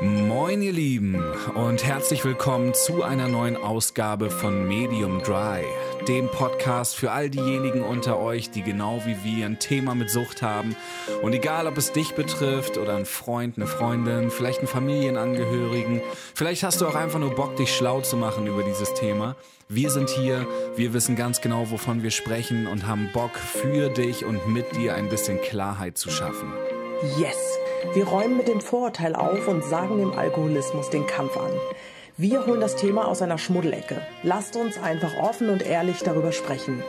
Moin ihr Lieben und herzlich willkommen zu einer neuen Ausgabe von Medium Dry, dem Podcast für all diejenigen unter euch, die genau wie wir ein Thema mit Sucht haben. Und egal, ob es dich betrifft oder ein Freund, eine Freundin, vielleicht einen Familienangehörigen, vielleicht hast du auch einfach nur Bock, dich schlau zu machen über dieses Thema. Wir sind hier, wir wissen ganz genau, wovon wir sprechen und haben Bock für dich und mit dir ein bisschen Klarheit zu schaffen. Yes! Wir räumen mit dem Vorurteil auf und sagen dem Alkoholismus den Kampf an. Wir holen das Thema aus einer Schmuddelecke. Lasst uns einfach offen und ehrlich darüber sprechen.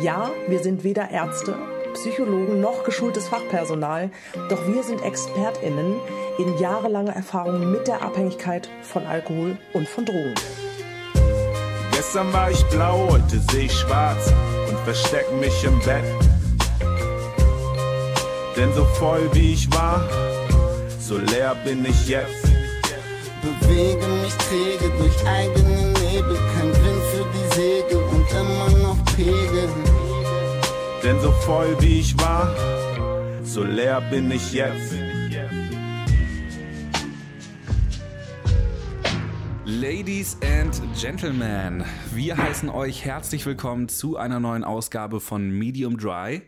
Ja, wir sind weder Ärzte, Psychologen noch geschultes Fachpersonal, doch wir sind ExpertInnen in jahrelanger Erfahrung mit der Abhängigkeit von Alkohol und von Drogen. Gestern war ich blau, heute sehe ich schwarz und versteck mich im Bett. Denn so voll wie ich war, so leer bin ich jetzt. Bewege mich träge durch eigene Nebel, kein Wind für die Segel und immer noch Pegel. Denn so voll wie ich war, so leer bin ich jetzt. Ladies and Gentlemen, wir heißen euch herzlich willkommen zu einer neuen Ausgabe von Medium Dry.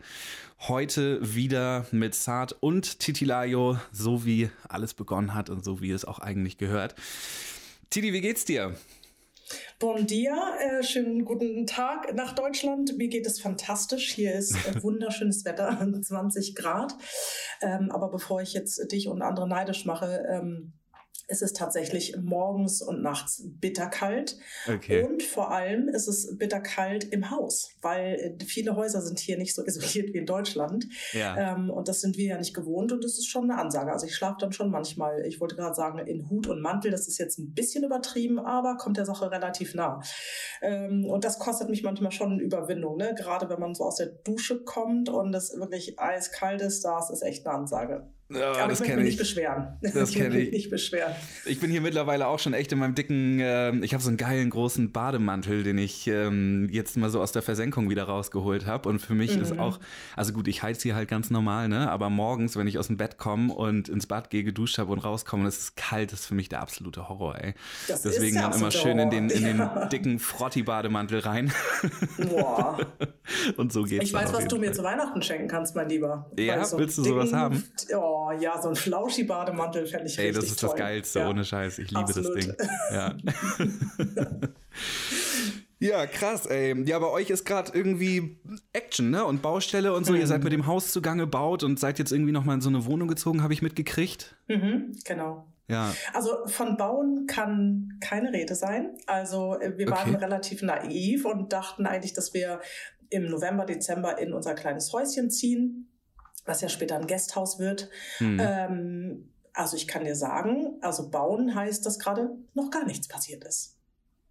Heute wieder mit Saad und Titilayo, so wie alles begonnen hat und so wie es auch eigentlich gehört. Titi, wie geht's dir? Bon dia, äh, schönen guten Tag nach Deutschland. Mir geht es fantastisch. Hier ist äh, wunderschönes Wetter, 20 Grad. Ähm, aber bevor ich jetzt dich und andere neidisch mache, ähm, es ist tatsächlich morgens und nachts bitterkalt. Okay. Und vor allem ist es bitterkalt im Haus, weil äh, viele Häuser sind hier nicht so isoliert wie in Deutschland. Ja. Ähm, und das sind wir ja nicht gewohnt und das ist schon eine Ansage. Also ich schlafe dann schon manchmal, ich wollte gerade sagen, in Hut und Mantel. Das ist jetzt ein bisschen übertrieben, aber kommt der Sache relativ nah. Ähm, und das kostet mich manchmal schon eine Überwindung, ne? gerade wenn man so aus der Dusche kommt und es wirklich eiskalt ist, das ist echt eine Ansage. Ja, Aber das ich möchte mich ich. nicht beschweren. Das ich möchte mich ich. nicht beschweren. Ich bin hier mittlerweile auch schon echt in meinem dicken, äh, ich habe so einen geilen großen Bademantel, den ich ähm, jetzt mal so aus der Versenkung wieder rausgeholt habe. Und für mich ist Mhm. auch, also gut, ich heiz hier halt ganz normal, ne? Aber morgens, wenn ich aus dem Bett komme und ins Bad gehe, geduscht habe und rauskomme und es ist kalt, ist für mich der absolute Horror, ey. Das Deswegen ist dann immer schön in den, in den dicken Frotti-Bademantel rein. Boah. und so geht's Ich weiß, was du mir zu Weihnachten schenken kannst, mein Lieber. Ja, so willst du sowas haben? Oh ja, so ein Flauschi-Bademantel fände ich Ey, richtig das ist toll. das Geilste, Ja. ohne Scheiß. Ich liebe Absolut. das Ding. Ja. ja, krass, ey. Ja, bei euch ist gerade irgendwie Action, ne? Und Baustelle und so. Ihr Mhm. seid mit dem Haus zugange baut und seid jetzt irgendwie nochmal in so eine Wohnung gezogen, habe ich mitgekriegt. Mhm, genau. Ja. Also von Bauen kann keine Rede sein. Also äh, wir waren Okay. relativ naiv und dachten eigentlich, dass wir im November, Dezember in unser kleines Häuschen ziehen, was ja später ein Gasthaus wird. Hm. Ähm, also ich kann dir sagen, also bauen heißt, dass gerade noch gar nichts passiert ist.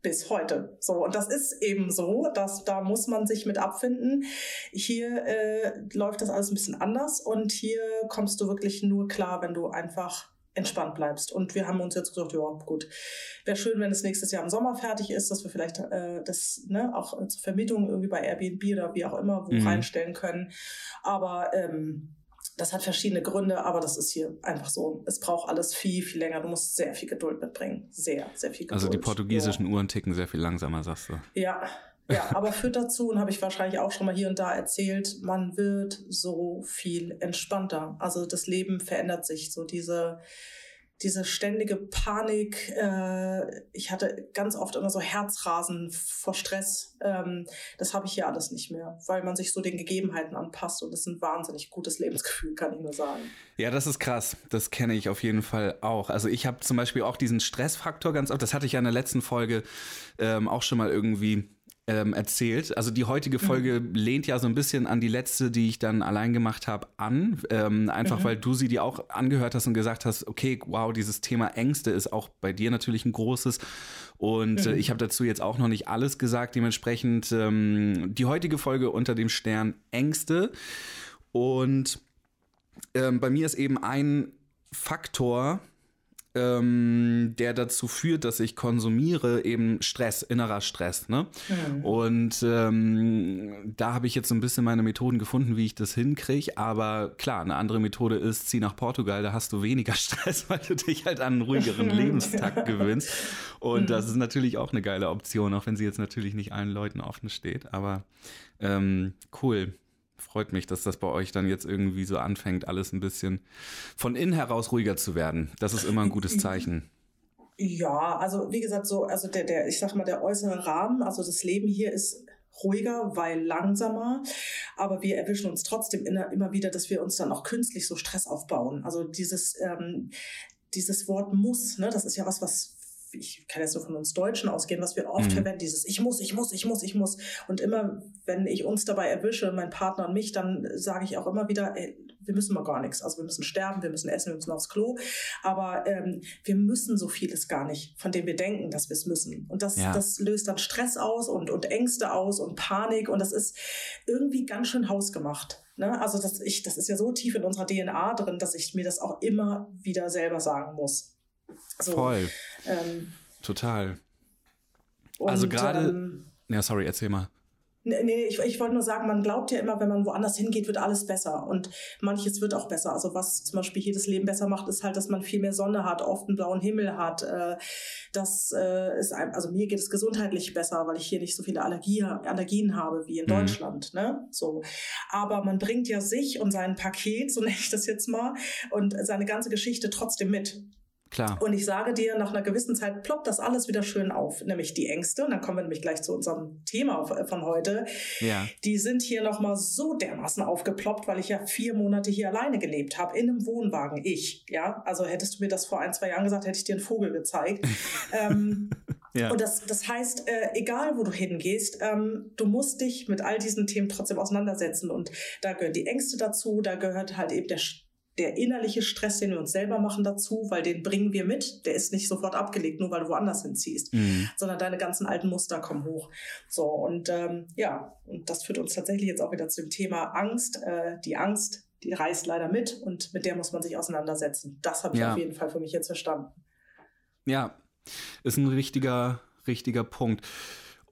Bis heute. So, und das ist eben so, dass da muss man sich mit abfinden. Hier äh, läuft das alles ein bisschen anders und hier kommst du wirklich nur klar, wenn du einfach entspannt bleibst. Und wir haben uns jetzt gesagt, ja, gut, wäre schön, wenn es nächstes Jahr im Sommer fertig ist, dass wir vielleicht äh, das ne, auch zur Vermietung irgendwie bei Airbnb oder wie auch immer wo Mhm. reinstellen können. Aber ähm, das hat verschiedene Gründe, aber das ist hier einfach so. Es braucht alles viel, viel länger. Du musst sehr viel Geduld mitbringen. Sehr, sehr viel Geduld. Also die portugiesischen Uhren ticken sehr viel langsamer, sagst du. Ja, ja, aber führt dazu, und habe ich wahrscheinlich auch schon mal hier und da erzählt, man wird so viel entspannter. Also das Leben verändert sich. So diese, diese ständige Panik. Äh, ich hatte ganz oft immer so Herzrasen vor Stress. Ähm, das habe ich hier alles nicht mehr, weil man sich so den Gegebenheiten anpasst. Und das ist ein wahnsinnig gutes Lebensgefühl, kann ich nur sagen. Ja, das ist krass. Das kenne ich auf jeden Fall auch. Also ich habe zum Beispiel auch diesen Stressfaktor ganz oft. Das hatte ich ja in der letzten Folge ähm, auch schon mal irgendwie ähm, erzählt. Also die heutige Folge lehnt ja so ein bisschen an die letzte, die ich dann allein gemacht habe, an. Ähm, einfach weil du sie dir auch angehört hast und gesagt hast, okay, wow, dieses Thema Ängste ist auch bei dir natürlich ein großes. Und äh, ich habe dazu jetzt auch noch nicht alles gesagt. Dementsprechend ähm, die heutige Folge unter dem Stern Ängste. Und ähm, bei mir ist eben ein Faktor, ähm, der dazu führt, dass ich konsumiere, eben Stress, innerer Stress. Ne? Mhm. Und ähm, da habe ich jetzt so ein bisschen meine Methoden gefunden, wie ich das hinkriege. Aber klar, eine andere Methode ist, zieh nach Portugal, da hast du weniger Stress, weil du dich halt an einen ruhigeren Lebenstakt gewöhnst. Und mhm. das ist natürlich auch eine geile Option, auch wenn sie jetzt natürlich nicht allen Leuten offen steht. Aber ähm, cool freut mich, dass das bei euch dann jetzt irgendwie so anfängt, alles ein bisschen von innen heraus ruhiger zu werden. Das ist immer ein gutes Zeichen. Ja, also wie gesagt, so, also der, der, ich sag mal, der äußere Rahmen, also das Leben hier ist ruhiger, weil langsamer, aber wir erwischen uns trotzdem immer, wieder, dass wir uns dann auch künstlich so Stress aufbauen. Also dieses, ähm, dieses Wort muss, ne, das ist ja was, was ich kann jetzt nur von uns Deutschen ausgehen, was wir oft mhm. verwenden, dieses ich muss, ich muss, ich muss, ich muss. Und immer, wenn ich uns dabei erwische, mein Partner und mich, dann sage ich auch immer wieder, ey, wir müssen mal gar nichts. Also wir müssen sterben, wir müssen essen, wir müssen aufs Klo. Aber ähm, wir müssen so vieles gar nicht, von dem wir denken, dass wir es müssen. Und das, ja. das löst dann Stress aus und, und Ängste aus und Panik. Und das ist irgendwie ganz schön hausgemacht. Ne? Also das, ich, das ist ja so tief in unserer DNA drin, dass ich mir das auch immer wieder selber sagen muss. So, Voll. Ähm, Total. also gerade. Ähm, ja, sorry, erzähl mal. Nee, ich, ich wollte nur sagen, man glaubt ja immer, wenn man woanders hingeht, wird alles besser. Und manches wird auch besser. Also was zum Beispiel hier das Leben besser macht, ist halt, dass man viel mehr Sonne hat, oft einen blauen Himmel hat. Äh, das äh, ist ein, also mir geht es gesundheitlich besser, weil ich hier nicht so viele Allergie, Allergien habe wie in mhm. Deutschland. Ne? So. Aber man bringt ja sich und sein Paket, so nenne ich das jetzt mal, und seine ganze Geschichte trotzdem mit. Klar. Und ich sage dir, nach einer gewissen Zeit ploppt das alles wieder schön auf, nämlich die Ängste. Und dann kommen wir nämlich gleich zu unserem Thema von heute. Ja. Die sind hier nochmal so dermaßen aufgeploppt, weil ich ja vier Monate hier alleine gelebt habe, in einem Wohnwagen. Ich, ja. Also hättest du mir das vor ein, zwei Jahren gesagt, hätte ich dir einen Vogel gezeigt. ähm, ja. Und das, das heißt, äh, egal wo du hingehst, ähm, du musst dich mit all diesen Themen trotzdem auseinandersetzen. Und da gehören die Ängste dazu, da gehört halt eben der der innerliche Stress, den wir uns selber machen dazu, weil den bringen wir mit, der ist nicht sofort abgelegt, nur weil du woanders hinziehst, mhm. sondern deine ganzen alten Muster kommen hoch. So, und ähm, ja, und das führt uns tatsächlich jetzt auch wieder zu dem Thema Angst. Äh, die Angst, die reißt leider mit und mit der muss man sich auseinandersetzen. Das habe ich ja. auf jeden Fall für mich jetzt verstanden. Ja, ist ein richtiger, richtiger Punkt.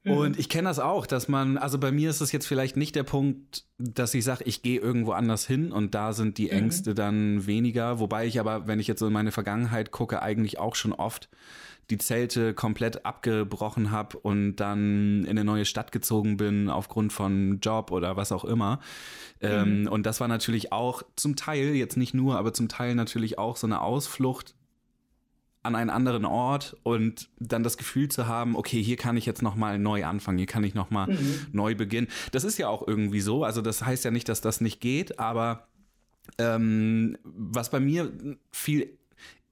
Und mhm. ich kenne das auch, dass man, also bei mir ist es jetzt vielleicht nicht der Punkt, dass ich sage, ich gehe irgendwo anders hin und da sind die mhm. Ängste mhm. dann weniger. Wobei ich aber, wenn ich jetzt so in meine Vergangenheit gucke, eigentlich auch schon oft die Zelte komplett abgebrochen habe und dann in eine neue Stadt gezogen bin aufgrund von Job oder was auch immer. Ähm, mhm. Ähm, und das war natürlich auch zum Teil, jetzt nicht nur, aber zum Teil natürlich auch so eine Ausflucht an einen anderen Ort und dann das Gefühl zu haben, okay, hier kann ich jetzt noch mal neu anfangen, hier kann ich noch mal mhm. neu beginnen. Das ist ja auch irgendwie so. Also das heißt ja nicht, dass das nicht geht, aber ähm, was bei mir viel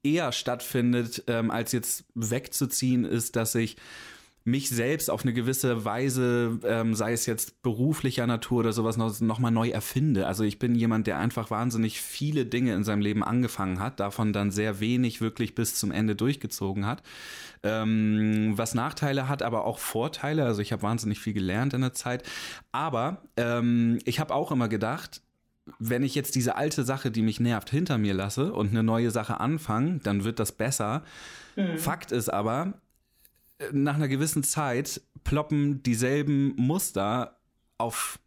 eher stattfindet, ähm, als jetzt wegzuziehen, ist, dass ich mich selbst auf eine gewisse Weise, ähm, sei es jetzt beruflicher Natur oder sowas, noch, noch mal neu erfinde. Also ich bin jemand, der einfach wahnsinnig viele Dinge in seinem Leben angefangen hat, davon dann sehr wenig wirklich bis zum Ende durchgezogen hat. Ähm, was Nachteile hat, aber auch Vorteile. Also ich habe wahnsinnig viel gelernt in der Zeit. Aber ähm, ich habe auch immer gedacht, wenn ich jetzt diese alte Sache, die mich nervt, hinter mir lasse und eine neue Sache anfange, dann wird das besser. Mhm. Fakt ist aber, nach einer gewissen Zeit ploppen dieselben Muster auf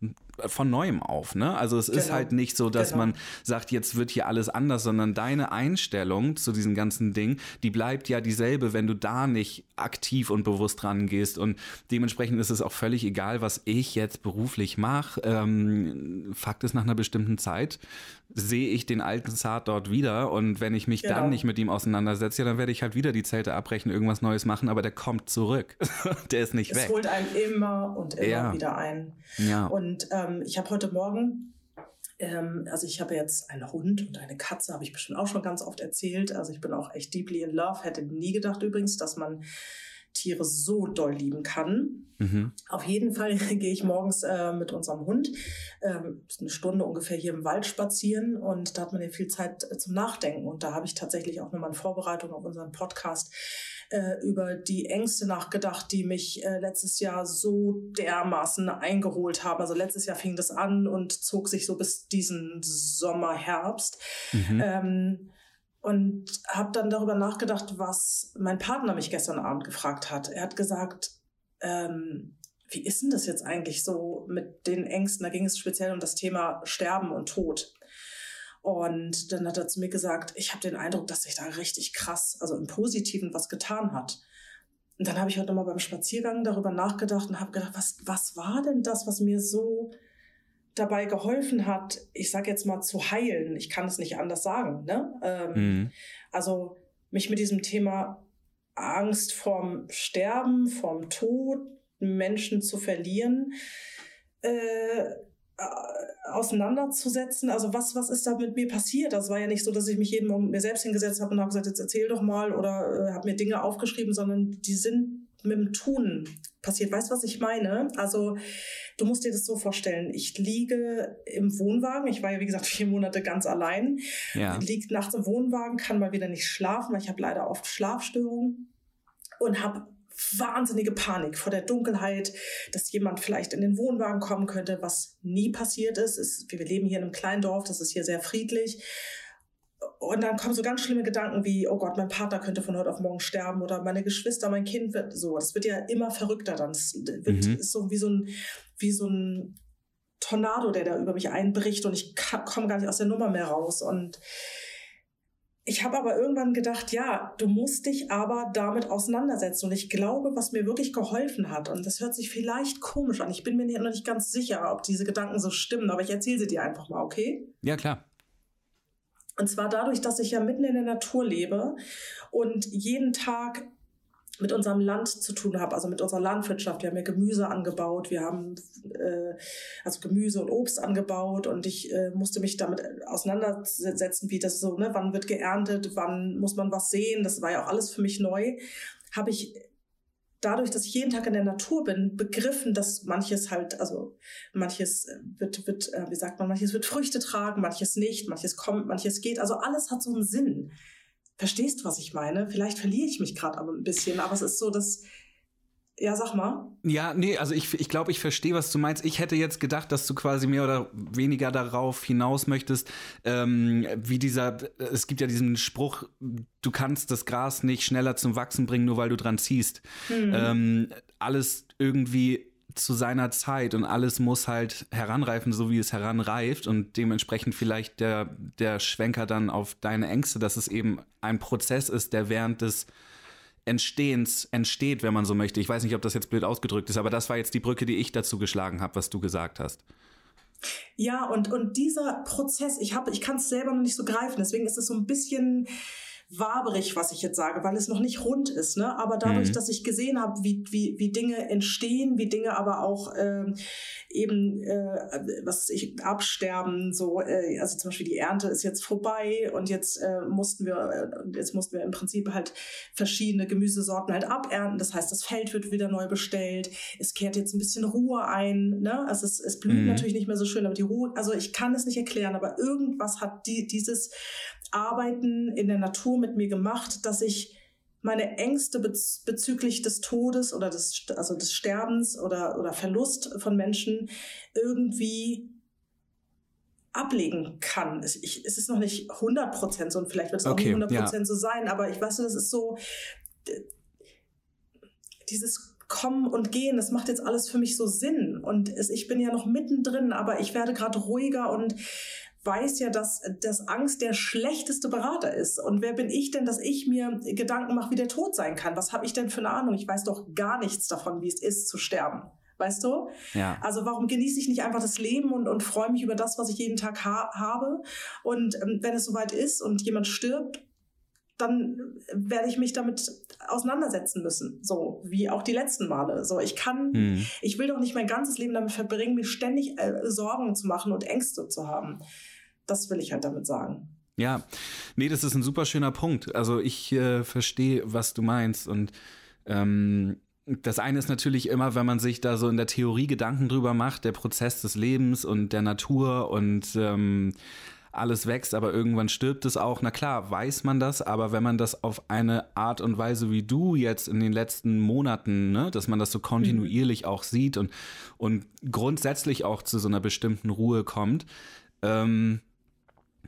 von neuem auf, ne? Also es genau. ist halt nicht so, dass genau. man sagt, jetzt wird hier alles anders, sondern deine Einstellung zu diesem ganzen Ding, die bleibt ja dieselbe, wenn du da nicht aktiv und bewusst rangehst und dementsprechend ist es auch völlig egal, was ich jetzt beruflich mache. Ähm, Fakt ist, nach einer bestimmten Zeit sehe ich den alten Zart dort wieder und wenn ich mich genau. dann nicht mit ihm auseinandersetze, ja, dann werde ich halt wieder die Zelte abbrechen, irgendwas Neues machen, aber der kommt zurück. der ist nicht es weg. Es holt einen immer und immer ja. wieder ein. Ja. Und ähm, ich habe heute Morgen ähm, also ich habe jetzt einen Hund und eine Katze, habe ich bestimmt auch schon ganz oft erzählt. Also ich bin auch echt deeply in love. Hätte nie gedacht übrigens, dass man Tiere so doll lieben kann. Mhm. Auf jeden Fall gehe ich morgens äh, mit unserem Hund ähm, eine Stunde ungefähr hier im Wald spazieren und da hat man ja viel Zeit äh, zum Nachdenken. Und da habe ich tatsächlich auch nochmal in Vorbereitung auf unseren Podcast äh, über die Ängste nachgedacht, die mich äh, letztes Jahr so dermaßen eingeholt haben. Also letztes Jahr fing das an und zog sich so bis diesen Sommer, Herbst. Mhm. Ähm, und habe dann darüber nachgedacht, was mein Partner mich gestern Abend gefragt hat. Er hat gesagt, ähm, wie ist denn das jetzt eigentlich so mit den Ängsten? Da ging es speziell um das Thema Sterben und Tod. Und dann hat er zu mir gesagt, ich habe den Eindruck, dass sich da richtig krass, also im Positiven, was getan hat. Und dann habe ich heute nochmal beim Spaziergang darüber nachgedacht und habe gedacht, was, was war denn das, was mir so dabei geholfen hat, ich sage jetzt mal zu heilen. Ich kann es nicht anders sagen. Ne? Ähm, mhm. Also mich mit diesem Thema Angst vorm Sterben, vorm Tod, Menschen zu verlieren, äh, auseinanderzusetzen. Also was, was ist da mit mir passiert? Das war ja nicht so, dass ich mich jeden Morgen mit mir selbst hingesetzt habe und habe gesagt, jetzt erzähl doch mal oder äh, habe mir Dinge aufgeschrieben, sondern die sind mit dem Tun passiert. Weißt du, was ich meine? Also du musst dir das so vorstellen. Ich liege im Wohnwagen. Ich war ja, wie gesagt, vier Monate ganz allein. Ja. Liegt nachts im Wohnwagen, kann mal wieder nicht schlafen, weil ich habe leider oft Schlafstörungen und habe wahnsinnige Panik vor der Dunkelheit, dass jemand vielleicht in den Wohnwagen kommen könnte, was nie passiert ist. ist wir leben hier in einem kleinen Dorf, das ist hier sehr friedlich. Und dann kommen so ganz schlimme Gedanken wie, oh Gott, mein Partner könnte von heute auf morgen sterben oder meine Geschwister, mein Kind wird so. Das wird ja immer verrückter dann. Das wird, mhm. ist so wie so ein, wie so ein Tornado, der da über mich einbricht und ich komme gar nicht aus der Nummer mehr raus. Und ich habe aber irgendwann gedacht, ja, du musst dich aber damit auseinandersetzen. Und ich glaube, was mir wirklich geholfen hat, und das hört sich vielleicht komisch an, ich bin mir noch nicht ganz sicher, ob diese Gedanken so stimmen, aber ich erzähle sie dir einfach mal, okay? Ja, klar. Und zwar dadurch, dass ich ja mitten in der Natur lebe und jeden Tag mit unserem Land zu tun habe, also mit unserer Landwirtschaft. Wir haben ja Gemüse angebaut, wir haben äh, also Gemüse und Obst angebaut und ich äh, musste mich damit auseinandersetzen, wie das so, ne, wann wird geerntet, wann muss man was sehen. Das war ja auch alles für mich neu. Habe ich dadurch, dass ich jeden Tag in der Natur bin, begriffen, dass manches halt, also manches äh, wird, wird, äh, wie sagt man, manches wird Früchte tragen, manches nicht, manches kommt, manches geht. Also alles hat so einen Sinn. Verstehst was ich meine? Vielleicht verliere ich mich gerade aber ein bisschen, aber es ist so, dass ja, sag mal. Ja, nee, also ich, ich glaube, ich verstehe, was du meinst. Ich hätte jetzt gedacht, dass du quasi mehr oder weniger darauf hinaus möchtest, ähm, wie dieser, es gibt ja diesen Spruch, du kannst das Gras nicht schneller zum Wachsen bringen, nur weil du dran ziehst. Mhm. Ähm, alles irgendwie zu seiner Zeit und alles muss halt heranreifen, so wie es heranreift und dementsprechend vielleicht der, der Schwenker dann auf deine Ängste, dass es eben ein Prozess ist, der während des Entstehens entsteht, wenn man so möchte. Ich weiß nicht, ob das jetzt blöd ausgedrückt ist, aber das war jetzt die Brücke, die ich dazu geschlagen habe, was du gesagt hast. Ja, und, und dieser Prozess, ich, ich kann es selber noch nicht so greifen, deswegen ist es so ein bisschen waberig, was ich jetzt sage, weil es noch nicht rund ist. Ne? Aber dadurch, mhm. dass ich gesehen habe, wie, wie, wie Dinge entstehen, wie Dinge aber auch äh, eben, äh, was ich, absterben, so, äh, also zum Beispiel die Ernte ist jetzt vorbei und jetzt äh, mussten wir, äh, jetzt mussten wir im Prinzip halt verschiedene Gemüsesorten halt abernten. Das heißt, das Feld wird wieder neu bestellt. Es kehrt jetzt ein bisschen Ruhe ein. Ne? Also es, es blüht mhm. natürlich nicht mehr so schön, aber die Ruhe, also ich kann es nicht erklären, aber irgendwas hat die, dieses Arbeiten in der Natur mit mir gemacht, dass ich meine Ängste bez bezüglich des Todes oder des, also des Sterbens oder, oder Verlust von Menschen irgendwie ablegen kann. Es, ich, es ist noch nicht 100 Prozent so und vielleicht wird es auch okay, nicht 100 Prozent ja. so sein, aber ich weiß nicht, das ist so dieses Kommen und Gehen, das macht jetzt alles für mich so Sinn und es, ich bin ja noch mittendrin, aber ich werde gerade ruhiger und weiß ja, dass, dass Angst der schlechteste Berater ist. Und wer bin ich denn, dass ich mir Gedanken mache, wie der Tod sein kann? Was habe ich denn für eine Ahnung? Ich weiß doch gar nichts davon, wie es ist zu sterben. Weißt du? Ja. Also warum genieße ich nicht einfach das Leben und, und freue mich über das, was ich jeden Tag ha habe? Und ähm, wenn es soweit ist und jemand stirbt, dann werde ich mich damit auseinandersetzen müssen, so wie auch die letzten Male. So, ich kann, mhm. ich will doch nicht mein ganzes Leben damit verbringen, mir ständig äh, Sorgen zu machen und Ängste zu haben. Das will ich halt damit sagen. Ja, nee, das ist ein super schöner Punkt. Also ich äh, verstehe, was du meinst und ähm, das eine ist natürlich immer, wenn man sich da so in der Theorie Gedanken drüber macht, der Prozess des Lebens und der Natur und ähm, alles wächst, aber irgendwann stirbt es auch. Na klar, weiß man das, aber wenn man das auf eine Art und Weise wie du jetzt in den letzten Monaten, ne, dass man das so kontinuierlich mhm. auch sieht und, und grundsätzlich auch zu so einer bestimmten Ruhe kommt, ähm,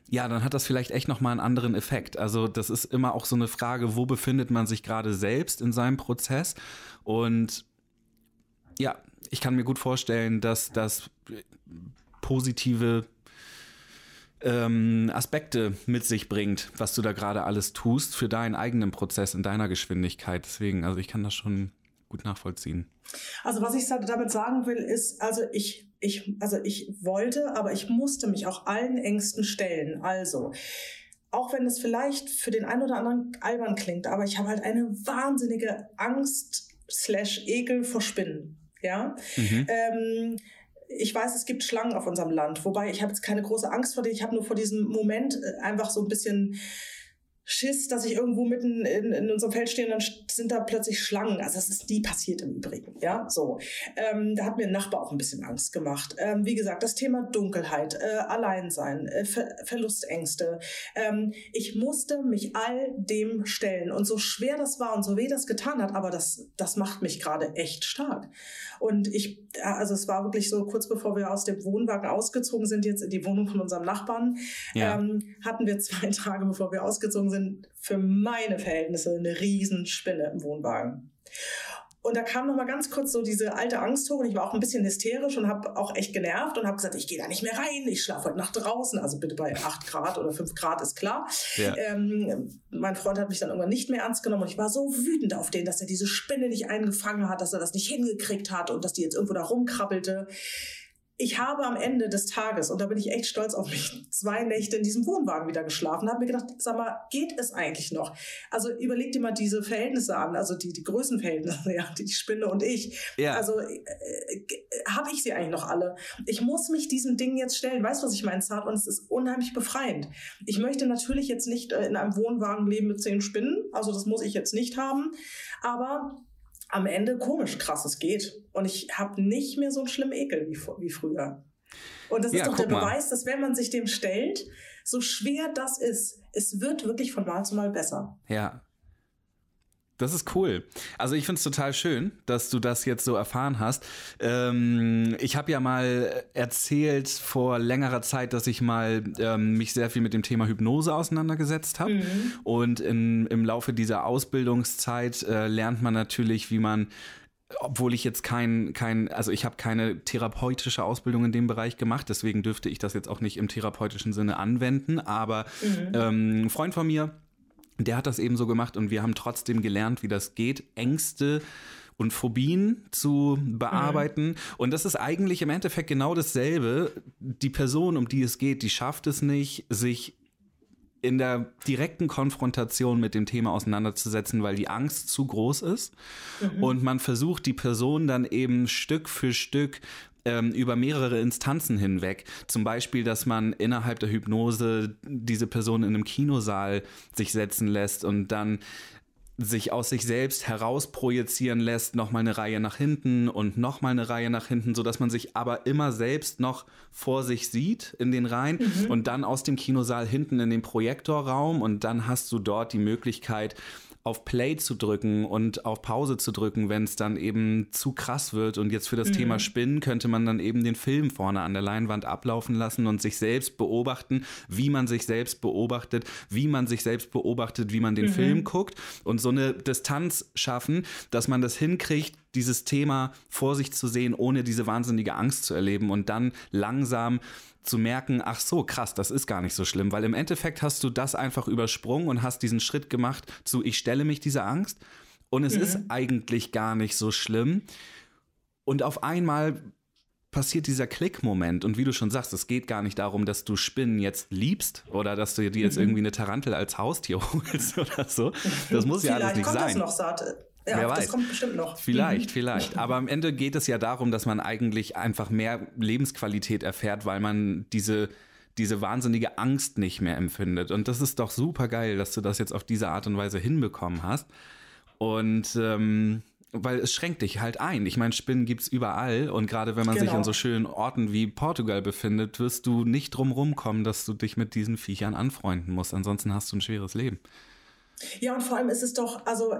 ja, dann hat das vielleicht echt nochmal einen anderen Effekt. Also das ist immer auch so eine Frage, wo befindet man sich gerade selbst in seinem Prozess? Und ja, ich kann mir gut vorstellen, dass das positive ähm, Aspekte mit sich bringt, was du da gerade alles tust für deinen eigenen Prozess in deiner Geschwindigkeit. Deswegen, also ich kann das schon gut nachvollziehen. Also was ich damit sagen will, ist, also ich, ich, also ich wollte, aber ich musste mich auch allen Ängsten stellen. Also auch wenn es vielleicht für den einen oder anderen albern klingt, aber ich habe halt eine wahnsinnige Angst slash Ekel vor Spinnen. Ja. Mhm. Ähm, ich weiß, es gibt Schlangen auf unserem Land, wobei ich habe jetzt keine große Angst vor denen. Ich habe nur vor diesem Moment äh, einfach so ein bisschen Schiss, dass ich irgendwo mitten in, in unserem Feld stehe und dann sind da plötzlich Schlangen. Also das ist nie passiert im Übrigen. Ja, so. Ähm, da hat mir ein Nachbar auch ein bisschen Angst gemacht. Ähm, wie gesagt, das Thema Dunkelheit, äh, Alleinsein, äh, Ver Verlustängste. Ähm, ich musste mich all dem stellen. Und so schwer das war und so weh das getan hat, aber das, das macht mich gerade echt stark. Und ich, also es war wirklich so kurz bevor wir aus dem Wohnwagen ausgezogen sind, jetzt in die Wohnung von unserem Nachbarn, ja. ähm, hatten wir zwei Tage, bevor wir ausgezogen sind, für meine Verhältnisse eine Riesenspinne im Wohnwagen. Und da kam noch mal ganz kurz so diese alte Angst hoch und ich war auch ein bisschen hysterisch und habe auch echt genervt und habe gesagt, ich gehe da nicht mehr rein, ich schlafe heute Nacht draußen, also bitte bei 8 Grad oder 5 Grad ist klar. Ja. Ähm, mein Freund hat mich dann irgendwann nicht mehr ernst genommen und ich war so wütend auf den, dass er diese Spinne nicht eingefangen hat, dass er das nicht hingekriegt hat und dass die jetzt irgendwo da rumkrabbelte ich habe am Ende des Tages, und da bin ich echt stolz auf mich, zwei Nächte in diesem Wohnwagen wieder geschlafen, habe mir gedacht, sag mal, geht es eigentlich noch? Also überleg dir mal diese Verhältnisse an, also die, die Größenverhältnisse, ja, die Spinne und ich. Ja. Also äh, äh, habe ich sie eigentlich noch alle? Ich muss mich diesen Dingen jetzt stellen. Weißt du, was ich meine, Zart? Und es ist unheimlich befreiend. Ich möchte natürlich jetzt nicht äh, in einem Wohnwagen leben mit zehn Spinnen, also das muss ich jetzt nicht haben, aber am Ende komisch krass es geht. Und ich habe nicht mehr so einen schlimmen Ekel wie, wie früher. Und das ja, ist doch der Beweis, dass wenn man sich dem stellt, so schwer das ist, es wird wirklich von Mal zu Mal besser. Ja, das ist cool. Also ich finde es total schön, dass du das jetzt so erfahren hast. Ähm, ich habe ja mal erzählt vor längerer Zeit, dass ich mal ähm, mich sehr viel mit dem Thema Hypnose auseinandergesetzt habe. Mhm. Und in, im Laufe dieser Ausbildungszeit äh, lernt man natürlich, wie man obwohl ich jetzt kein, kein also ich habe keine therapeutische Ausbildung in dem Bereich gemacht, deswegen dürfte ich das jetzt auch nicht im therapeutischen Sinne anwenden. Aber mhm. ähm, ein Freund von mir, der hat das eben so gemacht und wir haben trotzdem gelernt, wie das geht, Ängste und Phobien zu bearbeiten. Mhm. Und das ist eigentlich im Endeffekt genau dasselbe. Die Person, um die es geht, die schafft es nicht, sich in der direkten Konfrontation mit dem Thema auseinanderzusetzen, weil die Angst zu groß ist. Mhm. Und man versucht die Person dann eben Stück für Stück ähm, über mehrere Instanzen hinweg. Zum Beispiel, dass man innerhalb der Hypnose diese Person in einem Kinosaal sich setzen lässt und dann sich aus sich selbst heraus projizieren lässt, nochmal eine Reihe nach hinten und nochmal eine Reihe nach hinten, sodass man sich aber immer selbst noch vor sich sieht in den Reihen mhm. und dann aus dem Kinosaal hinten in den Projektorraum und dann hast du dort die Möglichkeit, auf Play zu drücken und auf Pause zu drücken, wenn es dann eben zu krass wird. Und jetzt für das mhm. Thema Spinnen könnte man dann eben den Film vorne an der Leinwand ablaufen lassen und sich selbst beobachten, wie man sich selbst beobachtet, wie man sich selbst beobachtet, wie man den mhm. Film guckt und so eine Distanz schaffen, dass man das hinkriegt, dieses Thema vor sich zu sehen, ohne diese wahnsinnige Angst zu erleben und dann langsam zu merken, ach so, krass, das ist gar nicht so schlimm, weil im Endeffekt hast du das einfach übersprungen und hast diesen Schritt gemacht zu, ich stelle mich dieser Angst und es mhm. ist eigentlich gar nicht so schlimm. Und auf einmal passiert dieser Klickmoment und wie du schon sagst, es geht gar nicht darum, dass du Spinnen jetzt liebst oder dass du dir jetzt mhm. irgendwie eine Tarantel als Haustier holst oder so. Das muss ja alles nicht kommt sein. Das noch. Ja, Wer weiß. das kommt bestimmt noch. Vielleicht, mhm. vielleicht. Aber am Ende geht es ja darum, dass man eigentlich einfach mehr Lebensqualität erfährt, weil man diese, diese wahnsinnige Angst nicht mehr empfindet. Und das ist doch super geil, dass du das jetzt auf diese Art und Weise hinbekommen hast. Und ähm, weil es schränkt dich halt ein. Ich meine, Spinnen gibt es überall und gerade wenn man genau. sich an so schönen Orten wie Portugal befindet, wirst du nicht drum rumkommen, dass du dich mit diesen Viechern anfreunden musst. Ansonsten hast du ein schweres Leben. Ja, und vor allem ist es doch, also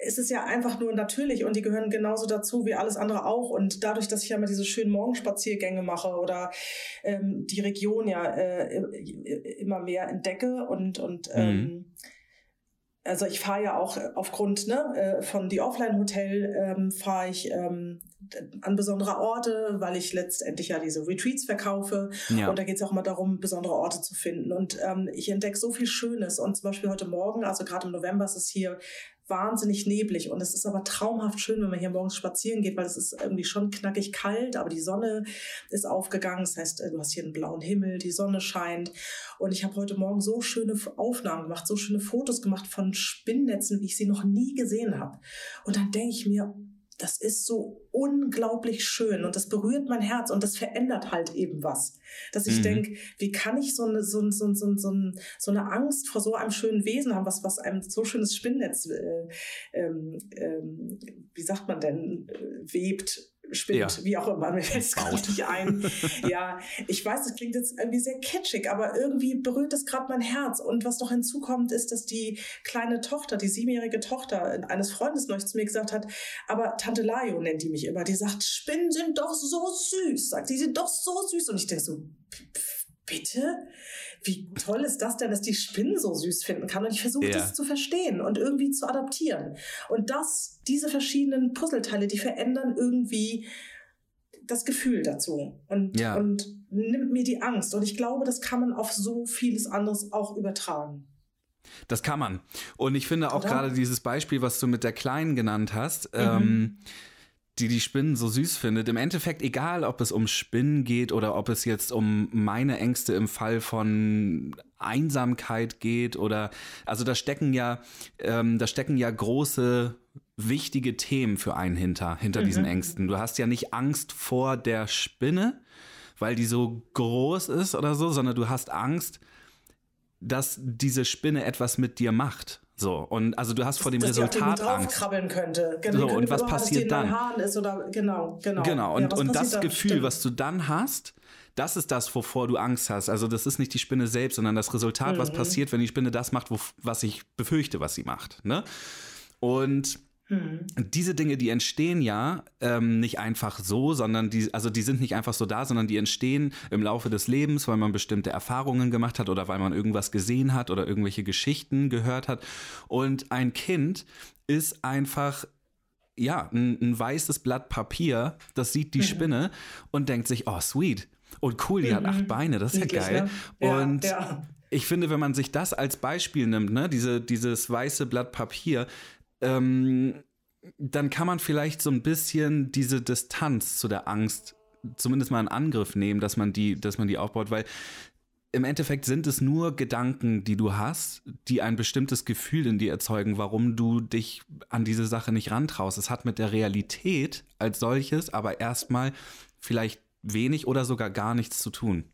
es ist ja einfach nur natürlich und die gehören genauso dazu wie alles andere auch. Und dadurch, dass ich ja immer diese schönen Morgenspaziergänge mache oder ähm, die Region ja äh, immer mehr entdecke und, und mhm. ähm, also ich fahre ja auch aufgrund ne, äh, von die Offline Hotel ähm, fahre ich ähm, an besondere Orte, weil ich letztendlich ja diese Retreats verkaufe. Ja. Und da geht es auch immer darum, besondere Orte zu finden. Und ähm, ich entdecke so viel Schönes. Und zum Beispiel heute Morgen, also gerade im November ist es hier wahnsinnig neblig und es ist aber traumhaft schön, wenn man hier morgens spazieren geht, weil es ist irgendwie schon knackig kalt, aber die Sonne ist aufgegangen. Das heißt, du hast hier einen blauen Himmel, die Sonne scheint und ich habe heute Morgen so schöne Aufnahmen gemacht, so schöne Fotos gemacht von Spinnnetzen, wie ich sie noch nie gesehen habe. Und dann denke ich mir, das ist so unglaublich schön und das berührt mein Herz und das verändert halt eben was. Dass ich mhm. denke, wie kann ich so eine, so, so, so, so, so eine Angst vor so einem schönen Wesen haben, was, was einem so schönes Spinnnetz, äh, ähm, ähm, wie sagt man denn, äh, webt spinnt, ja. wie auch immer, mir fällt es gerade nicht ein. ja, ich weiß, das klingt jetzt irgendwie sehr kitschig, aber irgendwie berührt es gerade mein Herz. Und was noch hinzukommt, ist, dass die kleine Tochter, die siebenjährige Tochter eines Freundes neulich zu mir gesagt hat, aber Tante Lajo nennt die mich immer, die sagt, Spinnen sind doch so süß, sagt, die sind doch so süß. Und ich denke so, bitte? Wie toll ist das denn, dass die Spinnen so süß finden kann? Und ich versuche ja. das zu verstehen und irgendwie zu adaptieren. Und das, diese verschiedenen Puzzleteile, die verändern irgendwie das Gefühl dazu und, ja. und nimmt mir die Angst. Und ich glaube, das kann man auf so vieles anderes auch übertragen. Das kann man. Und ich finde auch gerade dieses Beispiel, was du mit der Kleinen genannt hast, mhm. ähm, die die Spinnen so süß findet. Im Endeffekt, egal ob es um Spinnen geht oder ob es jetzt um meine Ängste im Fall von Einsamkeit geht oder also da stecken ja, ähm, da stecken ja große wichtige Themen für einen hinter, hinter mhm. diesen Ängsten. Du hast ja nicht Angst vor der Spinne, weil die so groß ist oder so, sondern du hast Angst, dass diese Spinne etwas mit dir macht. So, und also du hast vor dem dass Resultat Angst. krabbeln könnte. Genau, so, und was passiert dann? Ist oder, genau, genau. Genau, und, ja, und das dann? Gefühl, Stimmt. was du dann hast, das ist das, wovor du Angst hast. Also das ist nicht die Spinne selbst, sondern das Resultat, mhm. was passiert, wenn die Spinne das macht, wo, was ich befürchte, was sie macht. Ne? Und hm. Diese Dinge, die entstehen ja ähm, nicht einfach so, sondern die, also die sind nicht einfach so da, sondern die entstehen im Laufe des Lebens, weil man bestimmte Erfahrungen gemacht hat oder weil man irgendwas gesehen hat oder irgendwelche Geschichten gehört hat. Und ein Kind ist einfach ja, ein, ein weißes Blatt Papier, das sieht die mhm. Spinne und denkt sich, oh, sweet. Und cool, die mhm. hat acht Beine, das ist Wirklich, ja geil. Ne? Ja, und ja. ich finde, wenn man sich das als Beispiel nimmt, ne, diese, dieses weiße Blatt Papier, ähm, dann kann man vielleicht so ein bisschen diese Distanz zu der Angst zumindest mal in Angriff nehmen, dass man die, dass man die aufbaut, weil im Endeffekt sind es nur Gedanken, die du hast, die ein bestimmtes Gefühl in dir erzeugen, warum du dich an diese Sache nicht rantraust. Es hat mit der Realität als solches aber erstmal vielleicht wenig oder sogar gar nichts zu tun.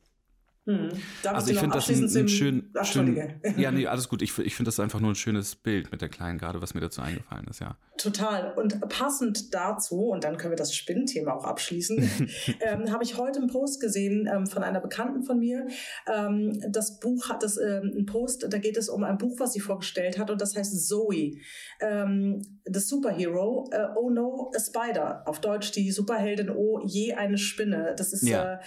Hm. Also ich finde das ein, ein schön, schön ja nee, alles gut. Ich, ich finde das einfach nur ein schönes Bild mit der Kleinen gerade, was mir dazu eingefallen ist, ja. Total. Und passend dazu, und dann können wir das Spinnenthema auch abschließen, ähm, habe ich heute einen Post gesehen ähm, von einer Bekannten von mir. Ähm, das Buch hat das ähm, ein Post, da geht es um ein Buch, was sie vorgestellt hat, und das heißt Zoe, ähm, the Superhero. Uh, oh no, a Spider. Auf Deutsch die Superheldin. Oh je, eine Spinne. Das ist ja. äh,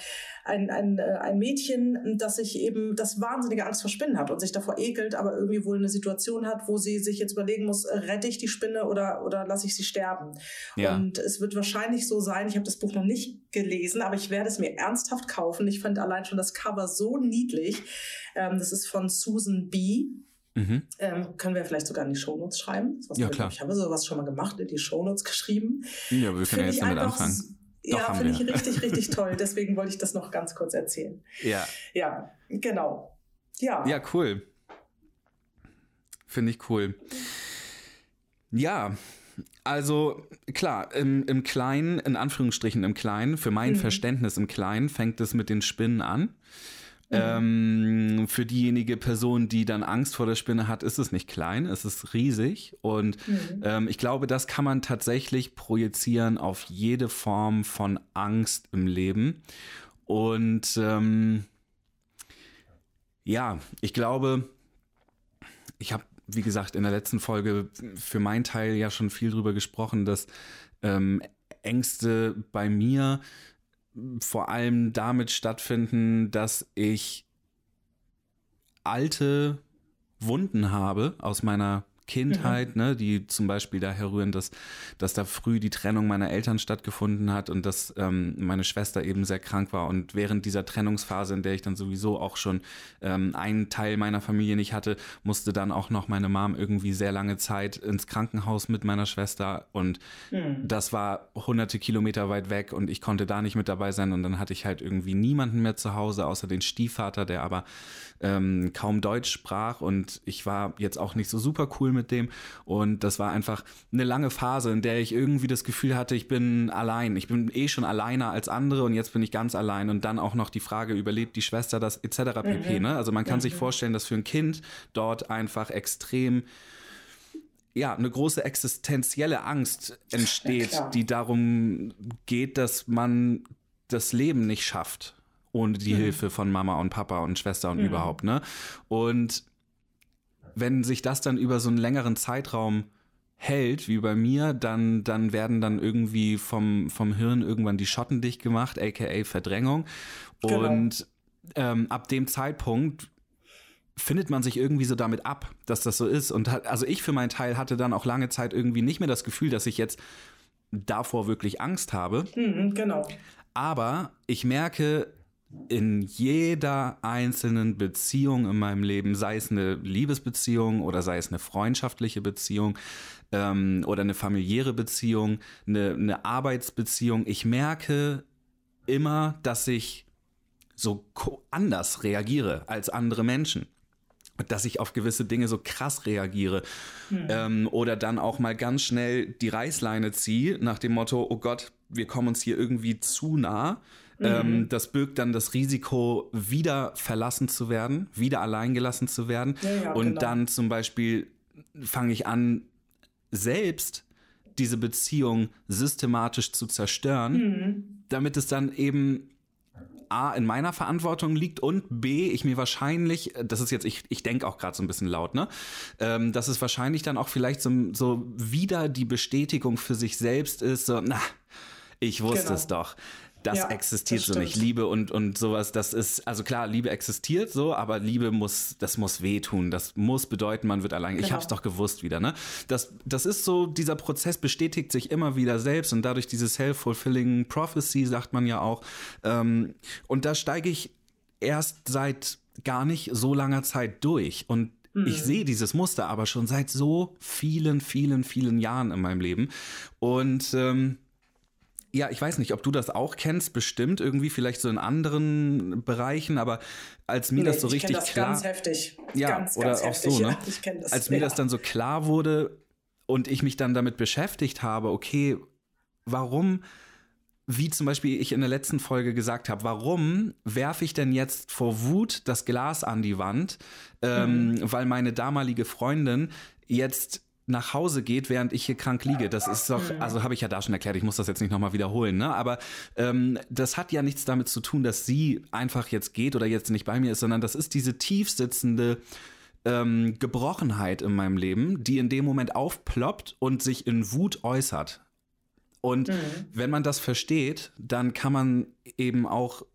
ein, ein, äh, ein Mädchen, das sich eben das wahnsinnige Angst vor Spinnen hat und sich davor ekelt, aber irgendwie wohl eine Situation hat, wo sie sich jetzt überlegen muss, äh, rette ich die Spinne oder, oder lasse ich sie sterben? Ja. Und es wird wahrscheinlich so sein, ich habe das Buch noch nicht gelesen, aber ich werde es mir ernsthaft kaufen. Ich fand allein schon das Cover so niedlich. Ähm, das ist von Susan B. Mhm. Ähm, können wir vielleicht sogar in die Shownotes schreiben? ja, klar. Ich habe sowas schon mal gemacht, in die Shownotes geschrieben. Ja, aber wir können ja jetzt damit anfangen ja, finde ich richtig, richtig toll. Deswegen wollte ich das noch ganz kurz erzählen. Ja. Ja, genau. Ja. Ja, cool. Finde ich cool. Ja, also klar, im, im Kleinen, in Anführungsstrichen im Kleinen, für mein mhm. Verständnis im Kleinen, fängt es mit den Spinnen an. Mhm. Ähm, für diejenige Person, die dann Angst vor der Spinne hat, ist es nicht klein, es ist riesig. Und mhm. ähm, ich glaube, das kann man tatsächlich projizieren auf jede Form von Angst im Leben. Und ähm, ja, ich glaube, ich habe wie gesagt, in der letzten Folge für meinen Teil ja schon viel drüber gesprochen, dass ähm, Ängste bei mir vor allem damit stattfinden, dass ich alte Wunden habe aus meiner Kindheit, mhm. ne, die zum Beispiel daher rühren, dass, dass da früh die Trennung meiner Eltern stattgefunden hat und dass ähm, meine Schwester eben sehr krank war. Und während dieser Trennungsphase, in der ich dann sowieso auch schon ähm, einen Teil meiner Familie nicht hatte, musste dann auch noch meine Mom irgendwie sehr lange Zeit ins Krankenhaus mit meiner Schwester. Und mhm. das war hunderte Kilometer weit weg und ich konnte da nicht mit dabei sein. Und dann hatte ich halt irgendwie niemanden mehr zu Hause, außer den Stiefvater, der aber ähm, kaum Deutsch sprach. Und ich war jetzt auch nicht so super cool mit mit dem. Und das war einfach eine lange Phase, in der ich irgendwie das Gefühl hatte, ich bin allein. Ich bin eh schon alleiner als andere und jetzt bin ich ganz allein. Und dann auch noch die Frage, überlebt die Schwester das etc. pp. Mhm. Ne? Also man kann mhm. sich vorstellen, dass für ein Kind dort einfach extrem ja, eine große existenzielle Angst entsteht, ja, die darum geht, dass man das Leben nicht schafft ohne die mhm. Hilfe von Mama und Papa und Schwester und mhm. überhaupt, ne? Und wenn sich das dann über so einen längeren Zeitraum hält, wie bei mir, dann, dann werden dann irgendwie vom, vom Hirn irgendwann die Schotten dicht gemacht, aka Verdrängung. Genau. Und ähm, ab dem Zeitpunkt findet man sich irgendwie so damit ab, dass das so ist. Und hat, also ich für meinen Teil hatte dann auch lange Zeit irgendwie nicht mehr das Gefühl, dass ich jetzt davor wirklich Angst habe. Mhm, genau. Aber ich merke, in jeder einzelnen Beziehung in meinem Leben, sei es eine Liebesbeziehung oder sei es eine freundschaftliche Beziehung ähm, oder eine familiäre Beziehung, eine, eine Arbeitsbeziehung, ich merke immer, dass ich so anders reagiere als andere Menschen. Dass ich auf gewisse Dinge so krass reagiere. Hm. ähm, oder dann auch mal ganz schnell die Reißleine ziehe nach dem Motto, oh Gott, wir kommen uns hier irgendwie zu nah ähm, mhm. das birgt dann das Risiko, wieder verlassen zu werden, wieder allein gelassen zu werden. Ja, ja, und genau. dann zum Beispiel fange ich an, selbst diese Beziehung systematisch zu zerstören, mhm. damit es dann eben A, in meiner Verantwortung liegt und B, ich mir wahrscheinlich, das ist jetzt, ich, ich denke auch gerade so ein bisschen laut, ne? Ähm, dass es wahrscheinlich dann auch vielleicht so, so wieder die Bestätigung für sich selbst ist, so, na, ich wusste genau. es doch das ja, existiert das so nicht. Liebe und, und sowas, das ist, also klar, Liebe existiert so, aber Liebe muss, das muss wehtun. Das muss bedeuten, man wird allein. Genau. Ich hab's doch gewusst wieder, ne? Das, das ist so, dieser Prozess bestätigt sich immer wieder selbst und dadurch diese self-fulfilling prophecy, sagt man ja auch. Ähm, und da steige ich erst seit gar nicht so langer Zeit durch. Und ich mhm. sehe dieses Muster aber schon seit so vielen, vielen, vielen Jahren in meinem Leben. Und ähm, ja, ich weiß nicht, ob du das auch kennst, bestimmt irgendwie vielleicht so in anderen Bereichen, aber als mir nee, das so richtig das klar, ganz heftig, ja, ganz, oder ganz auch heftig, so, ne? Ja, das, als mir das dann so klar wurde und ich mich dann damit beschäftigt habe, okay, warum, wie zum Beispiel ich in der letzten Folge gesagt habe, warum werfe ich denn jetzt vor Wut das Glas an die Wand, ähm, mhm. weil meine damalige Freundin jetzt nach Hause geht, während ich hier krank liege. Das ist doch, mhm. also habe ich ja da schon erklärt, ich muss das jetzt nicht nochmal wiederholen, ne? Aber ähm, das hat ja nichts damit zu tun, dass sie einfach jetzt geht oder jetzt nicht bei mir ist, sondern das ist diese tiefsitzende ähm, Gebrochenheit in meinem Leben, die in dem Moment aufploppt und sich in Wut äußert. Und mhm. wenn man das versteht, dann kann man eben auch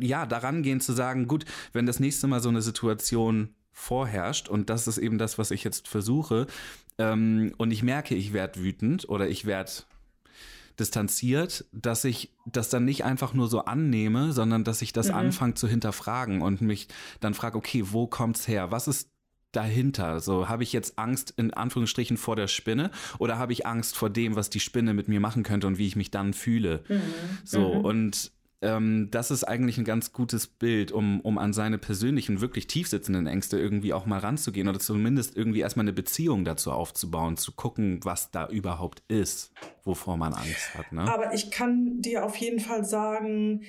ja daran gehen zu sagen, gut, wenn das nächste Mal so eine Situation vorherrscht. Und das ist eben das, was ich jetzt versuche. Ähm, und ich merke, ich werde wütend oder ich werde distanziert, dass ich das dann nicht einfach nur so annehme, sondern dass ich das mhm. anfange zu hinterfragen und mich dann frage, okay, wo kommt's her? Was ist dahinter? So, habe ich jetzt Angst in Anführungsstrichen vor der Spinne oder habe ich Angst vor dem, was die Spinne mit mir machen könnte und wie ich mich dann fühle? Mhm. So, mhm. und ähm, das ist eigentlich ein ganz gutes Bild, um, um an seine persönlichen, wirklich tiefsitzenden Ängste irgendwie auch mal ranzugehen oder zumindest irgendwie erstmal eine Beziehung dazu aufzubauen, zu gucken, was da überhaupt ist, wovor man Angst hat. Ne? Aber ich kann dir auf jeden Fall sagen,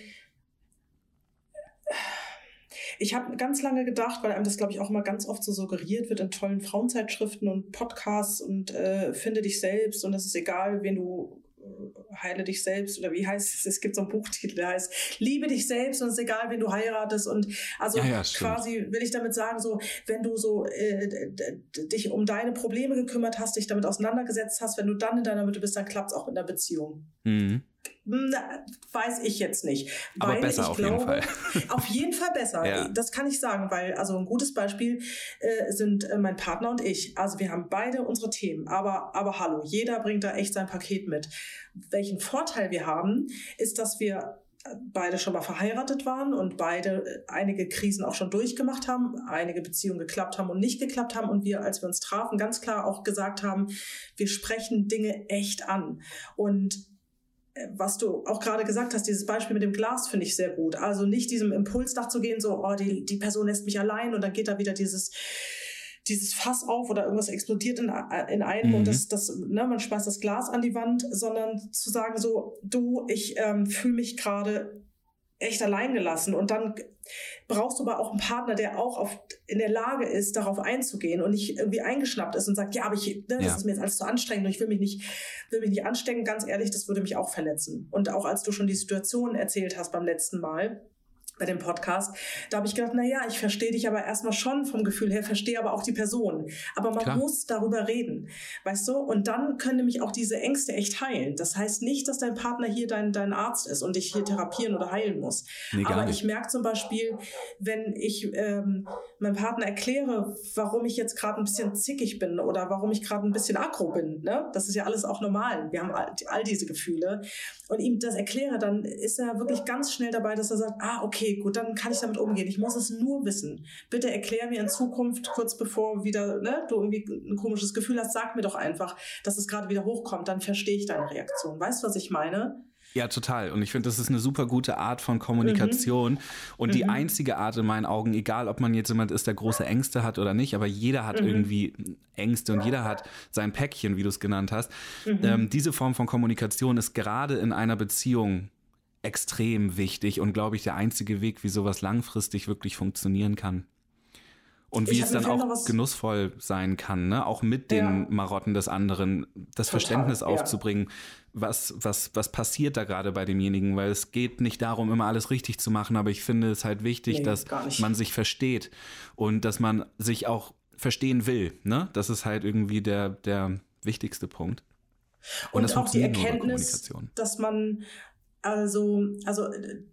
ich habe ganz lange gedacht, weil einem das, glaube ich, auch immer ganz oft so suggeriert wird in tollen Frauenzeitschriften und Podcasts und äh, finde dich selbst und es ist egal, wen du heile dich selbst oder wie heißt es? Es gibt so einen Buchtitel, der heißt Liebe dich selbst und es ist egal, wen du heiratest. Und also Ja, ja, quasi will ich damit sagen, so wenn du so äh, dich um deine Probleme gekümmert hast, dich damit auseinandergesetzt hast, wenn du dann in deiner Mitte bist, dann klappt es auch mit einer Beziehung. Mhm. Na, weiß ich jetzt nicht. Aber weil besser ich auf jeden glaube, Fall. Auf jeden Fall besser. Ja. Das kann ich sagen, weil also ein gutes Beispiel äh, sind äh, mein Partner und ich. Also wir haben beide unsere Themen, aber aber hallo, jeder bringt da echt sein Paket mit. Welchen Vorteil wir haben, ist, dass wir äh, beide schon mal verheiratet waren und beide äh, einige Krisen auch schon durchgemacht haben, einige Beziehungen geklappt haben und nicht geklappt haben und wir, als wir uns trafen, ganz klar auch gesagt haben, wir sprechen Dinge echt an und was du auch gerade gesagt hast, dieses Beispiel mit dem Glas finde ich sehr gut. Also nicht diesem Impuls nachzugehen, so, oh, die, die Person lässt mich allein und dann geht da wieder dieses, dieses Fass auf oder irgendwas explodiert in, in einem Mhm. und das, das, ne, man schmeißt das Glas an die Wand, sondern zu sagen so, du, ich ähm, fühle mich gerade echt allein gelassen und dann brauchst du aber auch einen Partner, der auch auf, in der Lage ist, darauf einzugehen und nicht irgendwie eingeschnappt ist und sagt, ja, aber ich, ne, das Ja. ist mir jetzt alles zu anstrengend und ich will mich nicht, will mich nicht anstecken. Ganz ehrlich, das würde mich auch verletzen. Und auch als du schon die Situation erzählt hast beim letzten Mal, bei dem Podcast, da habe ich gedacht, na ja, ich verstehe dich aber erstmal schon vom Gefühl her, verstehe aber auch die Person. Aber man Klar. muss darüber reden, weißt du? Und dann können nämlich auch diese Ängste echt heilen. Das heißt nicht, dass dein Partner hier dein, dein Arzt ist und dich hier therapieren oder heilen muss. Nee, aber nicht. ich merke zum Beispiel, wenn ich ähm, meinem Partner erkläre, warum ich jetzt gerade ein bisschen zickig bin oder warum ich gerade ein bisschen aggro bin, ne? das ist ja alles auch normal. Wir haben all, all diese Gefühle. Und ihm das erkläre, dann ist er wirklich ganz schnell dabei, dass er sagt, ah, okay, gut, dann kann ich damit umgehen. Ich muss es nur wissen. Bitte erklär mir in Zukunft, kurz bevor wieder ne, du irgendwie ein komisches Gefühl hast, sag mir doch einfach, dass es gerade wieder hochkommt, dann verstehe ich deine Reaktion. Weißt du, was ich meine? Ja, total. Und ich finde, das ist eine super gute Art von Kommunikation. Und die Mhm. einzige Art in meinen Augen, egal ob man jetzt jemand ist, der große Ängste hat oder nicht, aber jeder hat Mhm. irgendwie Ängste und jeder hat sein Päckchen, wie du es genannt hast. Mhm. Ähm, diese Form von Kommunikation ist gerade in einer Beziehung extrem wichtig und, glaube ich, der einzige Weg, wie sowas langfristig wirklich funktionieren kann. Und wie es dann auch genussvoll sein kann, ne? auch mit den Ja. Marotten des anderen, das Total, Verständnis ja. aufzubringen, was, was, was passiert da gerade bei demjenigen, weil es geht nicht darum, immer alles richtig zu machen, aber ich finde es halt wichtig, Nee, dass man sich versteht und dass man sich auch verstehen will. Ne? Das ist halt irgendwie der, der wichtigste Punkt. Und, das auch die Erkenntnis, Kommunikation. dass man also, also äh,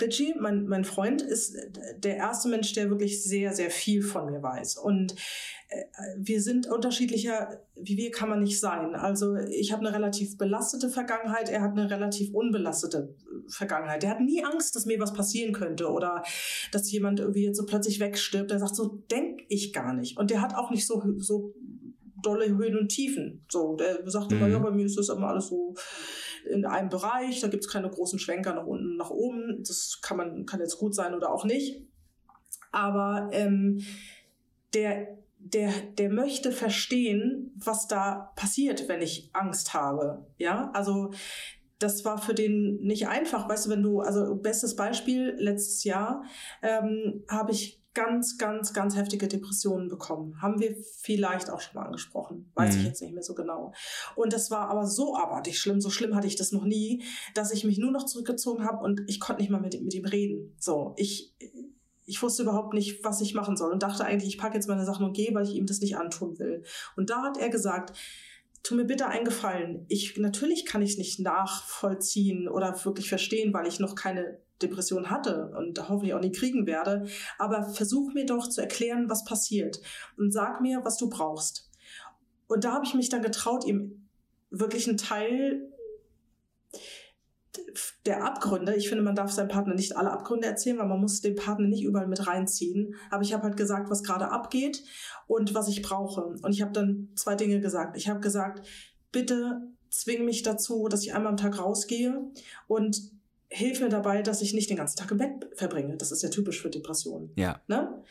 Richie, mein, mein Freund, ist der erste Mensch, der wirklich sehr, sehr viel von mir weiß. Und äh, wir sind unterschiedlicher, wie wir kann man nicht sein. Also ich habe eine relativ belastete Vergangenheit, er hat eine relativ unbelastete Vergangenheit. Der hat nie Angst, dass mir was passieren könnte oder dass jemand irgendwie jetzt so plötzlich wegstirbt. Der sagt, so denk ich gar nicht. Und der hat auch nicht so, so dolle Höhen und Tiefen. So, der sagt immer, Mhm. ja, bei mir ist das immer alles so in einem Bereich, da gibt's keine großen Schwenker nach unten, nach oben. Das kann man, kann jetzt gut sein oder auch nicht. Aber ähm, der, der, der möchte verstehen, was da passiert, wenn ich Angst habe. Ja, also das war für den nicht einfach. Weißt du, wenn du, also bestes Beispiel, letztes Jahr ähm, habe ich ganz, ganz, ganz heftige Depressionen bekommen. Haben wir vielleicht auch schon mal angesprochen. Weiß Mhm. ich jetzt nicht mehr so genau. Und das war aber so abartig schlimm, so schlimm hatte ich das noch nie, dass ich mich nur noch zurückgezogen habe und ich konnte nicht mal mit, mit ihm reden. So, ich, ich wusste überhaupt nicht, was ich machen soll und dachte eigentlich, ich packe jetzt meine Sachen und gehe, weil ich ihm das nicht antun will. Und da hat er gesagt, tu mir bitte einen Gefallen. Ich, natürlich kann ich es nicht nachvollziehen oder wirklich verstehen, weil ich noch keine Depression hatte und hoffentlich auch nie kriegen werde. Aber versuch mir doch zu erklären, was passiert und sag mir, was du brauchst. Und da habe ich mich dann getraut, ihm wirklich einen Teil der Abgründe, ich finde, man darf seinem Partner nicht alle Abgründe erzählen, weil man muss den Partner nicht überall mit reinziehen. Aber ich habe halt gesagt, was gerade abgeht und was ich brauche. Und ich habe dann zwei Dinge gesagt. Ich habe gesagt, bitte zwing mich dazu, dass ich einmal am Tag rausgehe und hilf mir dabei, dass ich nicht den ganzen Tag im Bett verbringe. Das ist ja typisch für Depressionen. Ja. Ne?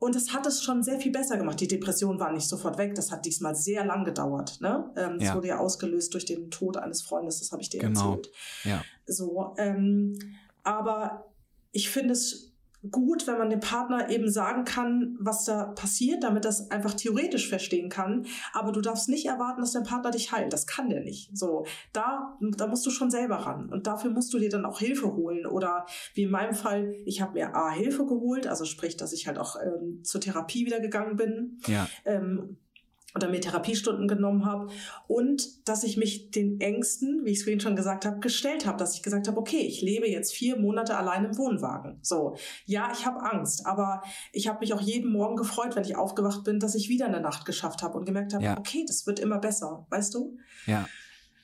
Und es hat es schon sehr viel besser gemacht. Die Depression war nicht sofort weg. Das hat diesmal sehr lang gedauert. Ne? Ähm, das Ja. wurde ja ausgelöst durch den Tod eines Freundes. Das habe ich dir Genau. erzählt. Ja. So, ähm, aber ich finde es gut, wenn man dem Partner eben sagen kann, was da passiert, damit das einfach theoretisch verstehen kann. Aber du darfst nicht erwarten, dass dein Partner dich heilt. Das kann der nicht. So, da, da musst du schon selber ran. Und dafür musst du dir dann auch Hilfe holen. Oder wie in meinem Fall, ich habe mir A, Hilfe geholt, also sprich, dass ich halt auch ähm, zur Therapie wieder gegangen bin. Ja. Ähm, oder mir Therapiestunden genommen habe und dass ich mich den Ängsten, wie ich es vorhin schon gesagt habe, gestellt habe, dass ich gesagt habe, okay, ich lebe jetzt vier Monate allein im Wohnwagen. So, ja, ich habe Angst, aber ich habe mich auch jeden Morgen gefreut, wenn ich aufgewacht bin, dass ich wieder eine Nacht geschafft habe und gemerkt habe, Ja. okay, das wird immer besser, weißt du? Ja.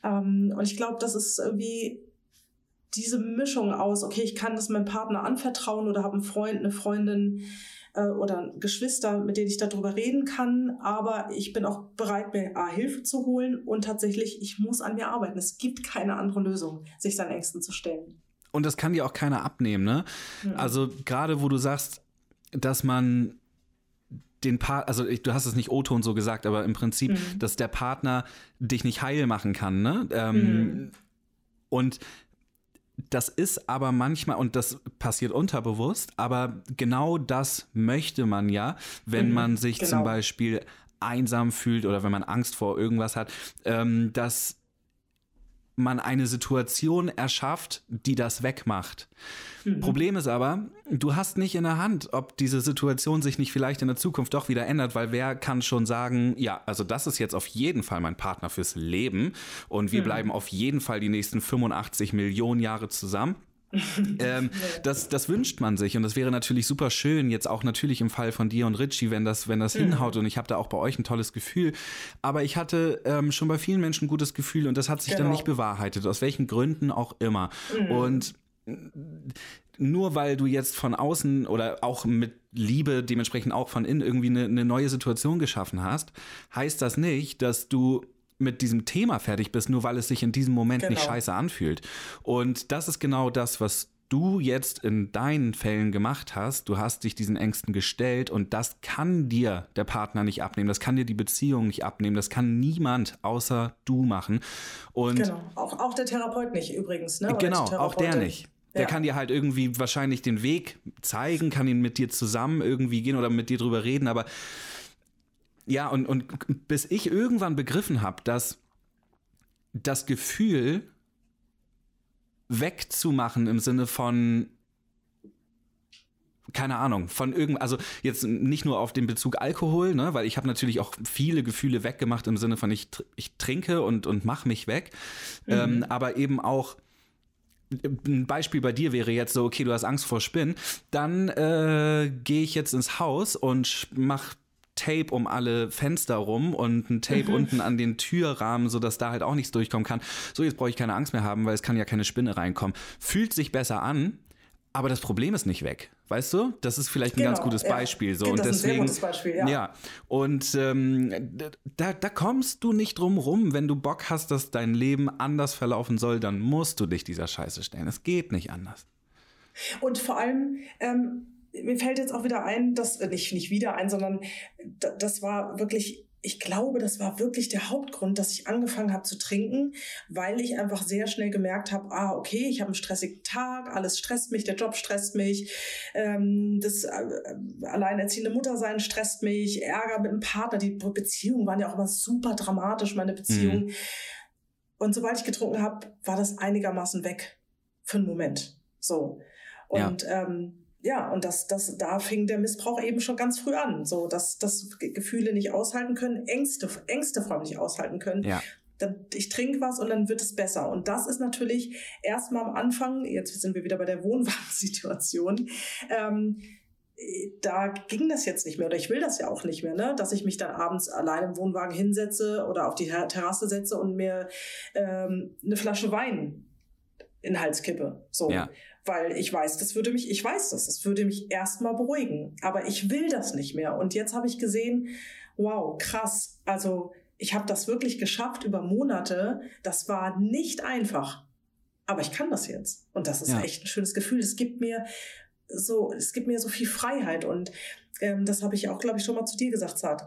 Ähm, und ich glaube, das ist irgendwie diese Mischung aus, okay, ich kann das meinem Partner anvertrauen oder habe einen Freund, eine Freundin äh, oder Geschwister, mit denen ich darüber reden kann, aber ich bin auch bereit, mir A, Hilfe zu holen und tatsächlich, ich muss an mir arbeiten. Es gibt keine andere Lösung, sich seinen Ängsten zu stellen. Und das kann dir auch keiner abnehmen, ne? Mhm. Also gerade wo du sagst, dass man den Part, also ich, du hast es nicht O-Ton so gesagt, aber im Prinzip, Mhm. dass der Partner dich nicht heil machen kann, ne? Ähm, Mhm. Und das ist aber manchmal, und das passiert unterbewusst, aber genau das möchte man ja, wenn Mhm, man sich zum genau. Beispiel einsam fühlt oder wenn man Angst vor irgendwas hat, ähm, dass man eine Situation erschafft, die das wegmacht. Mhm. Problem ist aber, du hast nicht in der Hand, ob diese Situation sich nicht vielleicht in der Zukunft doch wieder ändert, weil wer kann schon sagen, ja, also das ist jetzt auf jeden Fall mein Partner fürs Leben und wir bleiben auf jeden Fall die nächsten 85 Millionen Jahre zusammen. ähm, das, das wünscht man sich und das wäre natürlich super schön, jetzt auch natürlich im Fall von dir und Richie, wenn das, wenn das hinhaut und ich habe da auch bei euch ein tolles Gefühl. Aber ich hatte ähm, schon bei vielen Menschen ein gutes Gefühl und das hat sich dann Genau. nicht bewahrheitet, aus welchen Gründen auch immer. Und nur weil du jetzt von außen oder auch mit Liebe dementsprechend auch von innen irgendwie eine, eine neue Situation geschaffen hast, heißt das nicht, dass du mit diesem Thema fertig bist, nur weil es sich in diesem Moment nicht Genau. scheiße anfühlt. Und das ist genau das, was du jetzt in deinen Fällen gemacht hast. Du hast dich diesen Ängsten gestellt und das kann dir der Partner nicht abnehmen, das kann dir die Beziehung nicht abnehmen, das kann niemand außer du machen. Und Genau. Auch, auch der Therapeut nicht übrigens, ne? Oder Genau, auch der nicht. Der Ja. kann dir halt irgendwie wahrscheinlich den Weg zeigen, kann ihn mit dir zusammen irgendwie gehen oder mit dir drüber reden, aber ja, und, und bis ich irgendwann begriffen habe, dass das Gefühl wegzumachen im Sinne von keine Ahnung, von irgend, also jetzt nicht nur auf den Bezug Alkohol, ne, weil ich habe natürlich auch viele Gefühle weggemacht im Sinne von ich, ich trinke und, und mach mich weg, ähm, aber eben auch ein Beispiel bei dir wäre jetzt so, okay, du hast Angst vor Spinnen, dann äh, gehe ich jetzt ins Haus und mach Tape um alle Fenster rum und ein Tape unten an den Türrahmen, sodass da halt auch nichts durchkommen kann. So, jetzt brauche ich keine Angst mehr haben, weil es kann ja keine Spinne reinkommen. Fühlt sich besser an, aber das Problem ist nicht weg. Weißt du? Das ist vielleicht ein Genau, ganz gutes ja. Beispiel. So. Das Und ist ein sehr deswegen, gutes Beispiel, ja. Und ähm, da, da kommst du nicht drum rum. Wenn du Bock hast, dass dein Leben anders verlaufen soll, dann musst du dich dieser Scheiße stellen. Es geht nicht anders. Und vor allem, ähm, mir fällt jetzt auch wieder ein, dass, äh, nicht, nicht wieder ein, sondern da, das war wirklich, ich glaube, das war wirklich der Hauptgrund, dass ich angefangen habe zu trinken, weil ich einfach sehr schnell gemerkt habe, ah, okay, ich habe einen stressigen Tag, alles stresst mich, der Job stresst mich, ähm, das äh, alleinerziehende Muttersein stresst mich, Ärger mit dem Partner, die Be- Beziehungen waren ja auch immer super dramatisch, meine Beziehung. Und sobald ich getrunken habe, war das einigermaßen weg. Für einen Moment. So. Ja. Und ähm, ja, und das, das, da fing der Missbrauch eben schon ganz früh an. So, dass, dass Ge- Gefühle nicht aushalten können, Ängste, Ängste vor allem nicht aushalten können. Ja. Dann, ich trinke was und dann wird es besser. Und das ist natürlich erstmal am Anfang, jetzt sind wir wieder bei der Wohnwagensituation, ähm, da ging das jetzt nicht mehr oder ich will das ja auch nicht mehr, ne? dass ich mich dann abends allein im Wohnwagen hinsetze oder auf die Ter- Terrasse setze und mir ähm, eine Flasche Wein in den Hals kippe. So. Ja. Weil ich weiß, das würde mich, ich weiß das, das würde mich erstmal beruhigen. Aber ich will das nicht mehr. Und jetzt habe ich gesehen, wow, krass. Also ich habe das wirklich geschafft über Monate. Das war nicht einfach. Aber ich kann das jetzt. Und das ist Ja. echt ein schönes Gefühl. Es gibt mir so, es gibt mir so viel Freiheit. Und ähm, das habe ich auch, glaube ich, schon mal zu dir gesagt, Zart.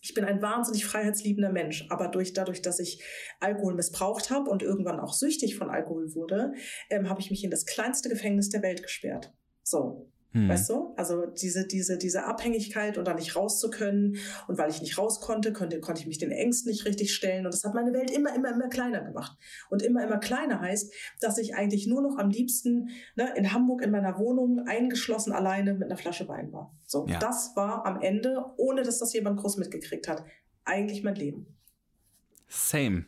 Ich bin ein wahnsinnig freiheitsliebender Mensch, aber durch, dadurch, dass ich Alkohol missbraucht habe und irgendwann auch süchtig von Alkohol wurde, ähm, habe ich mich in das kleinste Gefängnis der Welt gesperrt. So. Hm. Weißt du? Also diese, diese, diese Abhängigkeit und da nicht raus zu können. Und weil ich nicht raus konnte, konnte, konnte ich mich den Ängsten nicht richtig stellen. Und das hat meine Welt immer, immer, immer kleiner gemacht. Und immer, immer kleiner heißt, dass ich eigentlich nur noch am liebsten ne, in Hamburg in meiner Wohnung eingeschlossen alleine mit einer Flasche Wein war. So, ja. das war am Ende, ohne dass das jemand groß mitgekriegt hat, eigentlich mein Leben. Same.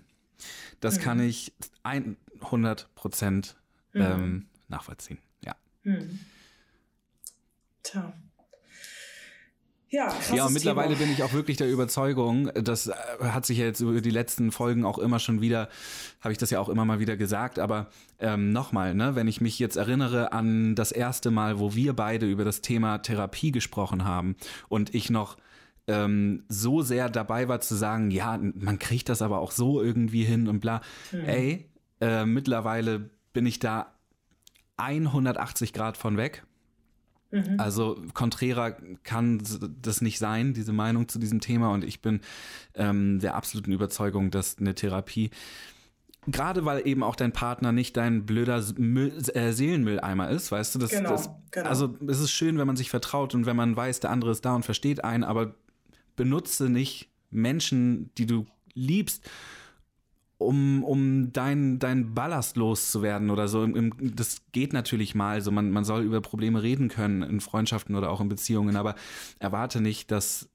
Das mhm. kann ich 100 Prozent mhm. ähm, nachvollziehen. Ja. Mhm. Tja. Ja, ja, und mittlerweile Thema. bin ich auch wirklich der Überzeugung, das äh, hat sich ja jetzt über die letzten Folgen auch immer schon wieder, habe ich das ja auch immer mal wieder gesagt, aber ähm, nochmal, ne, wenn ich mich jetzt erinnere an das erste Mal, wo wir beide über das Thema Therapie gesprochen haben und ich noch ähm, so sehr dabei war zu sagen, ja, man kriegt das aber auch so irgendwie hin und bla. Mhm. Ey, äh, mittlerweile bin ich da 180 Grad von weg. Mhm. Also konträrer kann das nicht sein, diese Meinung zu diesem Thema. Und ich bin ähm, der absoluten Überzeugung, dass eine Therapie Gerade weil eben auch dein Partner nicht dein blöder Müll, äh, Seelenmülleimer ist, weißt du? Das, genau, das, genau. Also es ist schön, wenn man sich vertraut und wenn man weiß, der andere ist da und versteht einen, aber benutze nicht Menschen, die du liebst, um, um dein, dein Ballast loszuwerden oder so. Das geht natürlich mal. Also man, man soll über Probleme reden können in Freundschaften oder auch in Beziehungen, aber erwarte nicht, dass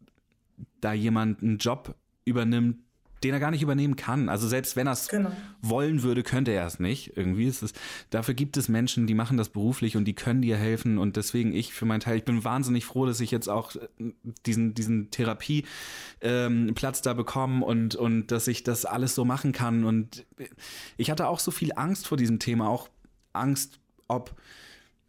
da jemand einen Job übernimmt, den er gar nicht übernehmen kann. Also selbst wenn er es genau. wollen würde, könnte er es nicht. Irgendwie ist es, dafür gibt es Menschen, die machen das beruflich und die können dir helfen. Und deswegen ich für meinen Teil, ich bin wahnsinnig froh, dass ich jetzt auch äh, diesen, diesen Therapieplatz ähm, da bekomme und, und dass ich das alles so machen kann. Und ich hatte auch so viel Angst vor diesem Thema, auch Angst, ob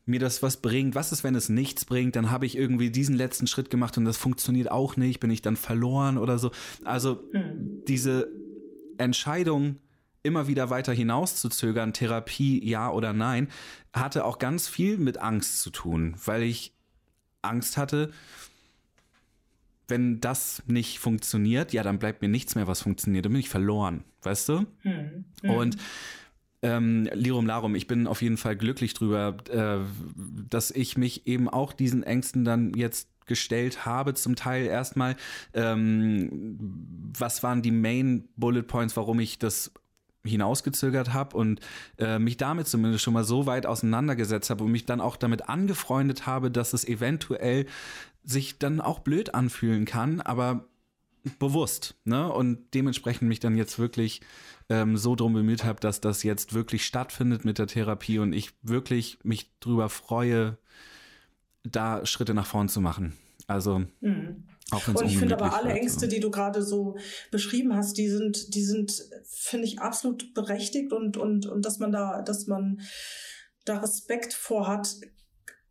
mir das was bringt. Was ist, wenn es nichts bringt? Dann habe ich irgendwie diesen letzten Schritt gemacht und das funktioniert auch nicht. Bin ich dann verloren oder so? Also mhm. diese Entscheidung, immer wieder weiter hinauszuzögern, Therapie ja oder nein, hatte auch ganz viel mit Angst zu tun, weil ich Angst hatte, wenn das nicht funktioniert, ja, dann bleibt mir nichts mehr, was funktioniert. Dann bin ich verloren, weißt du? Hm. Hm. Und ähm, Lirum Larum, ich bin auf jeden Fall glücklich drüber, äh, dass ich mich eben auch diesen Ängsten dann jetzt gestellt habe, zum Teil erstmal. Ähm, was waren die Main Bullet Points, warum ich das hinausgezögert habe und äh, mich damit zumindest schon mal so weit auseinandergesetzt habe und mich dann auch damit angefreundet habe, dass es eventuell sich dann auch blöd anfühlen kann, aber bewusst, ne? Und dementsprechend mich dann jetzt wirklich ähm, so drum bemüht habe, dass das jetzt wirklich stattfindet mit der Therapie und ich wirklich mich drüber freue, da Schritte nach vorn zu machen. Also mhm. auch Und ich finde aber alle Ängste, die du gerade so beschrieben hast, die sind, die sind, finde ich, absolut berechtigt und, und, und dass man da, dass man da Respekt vor hat,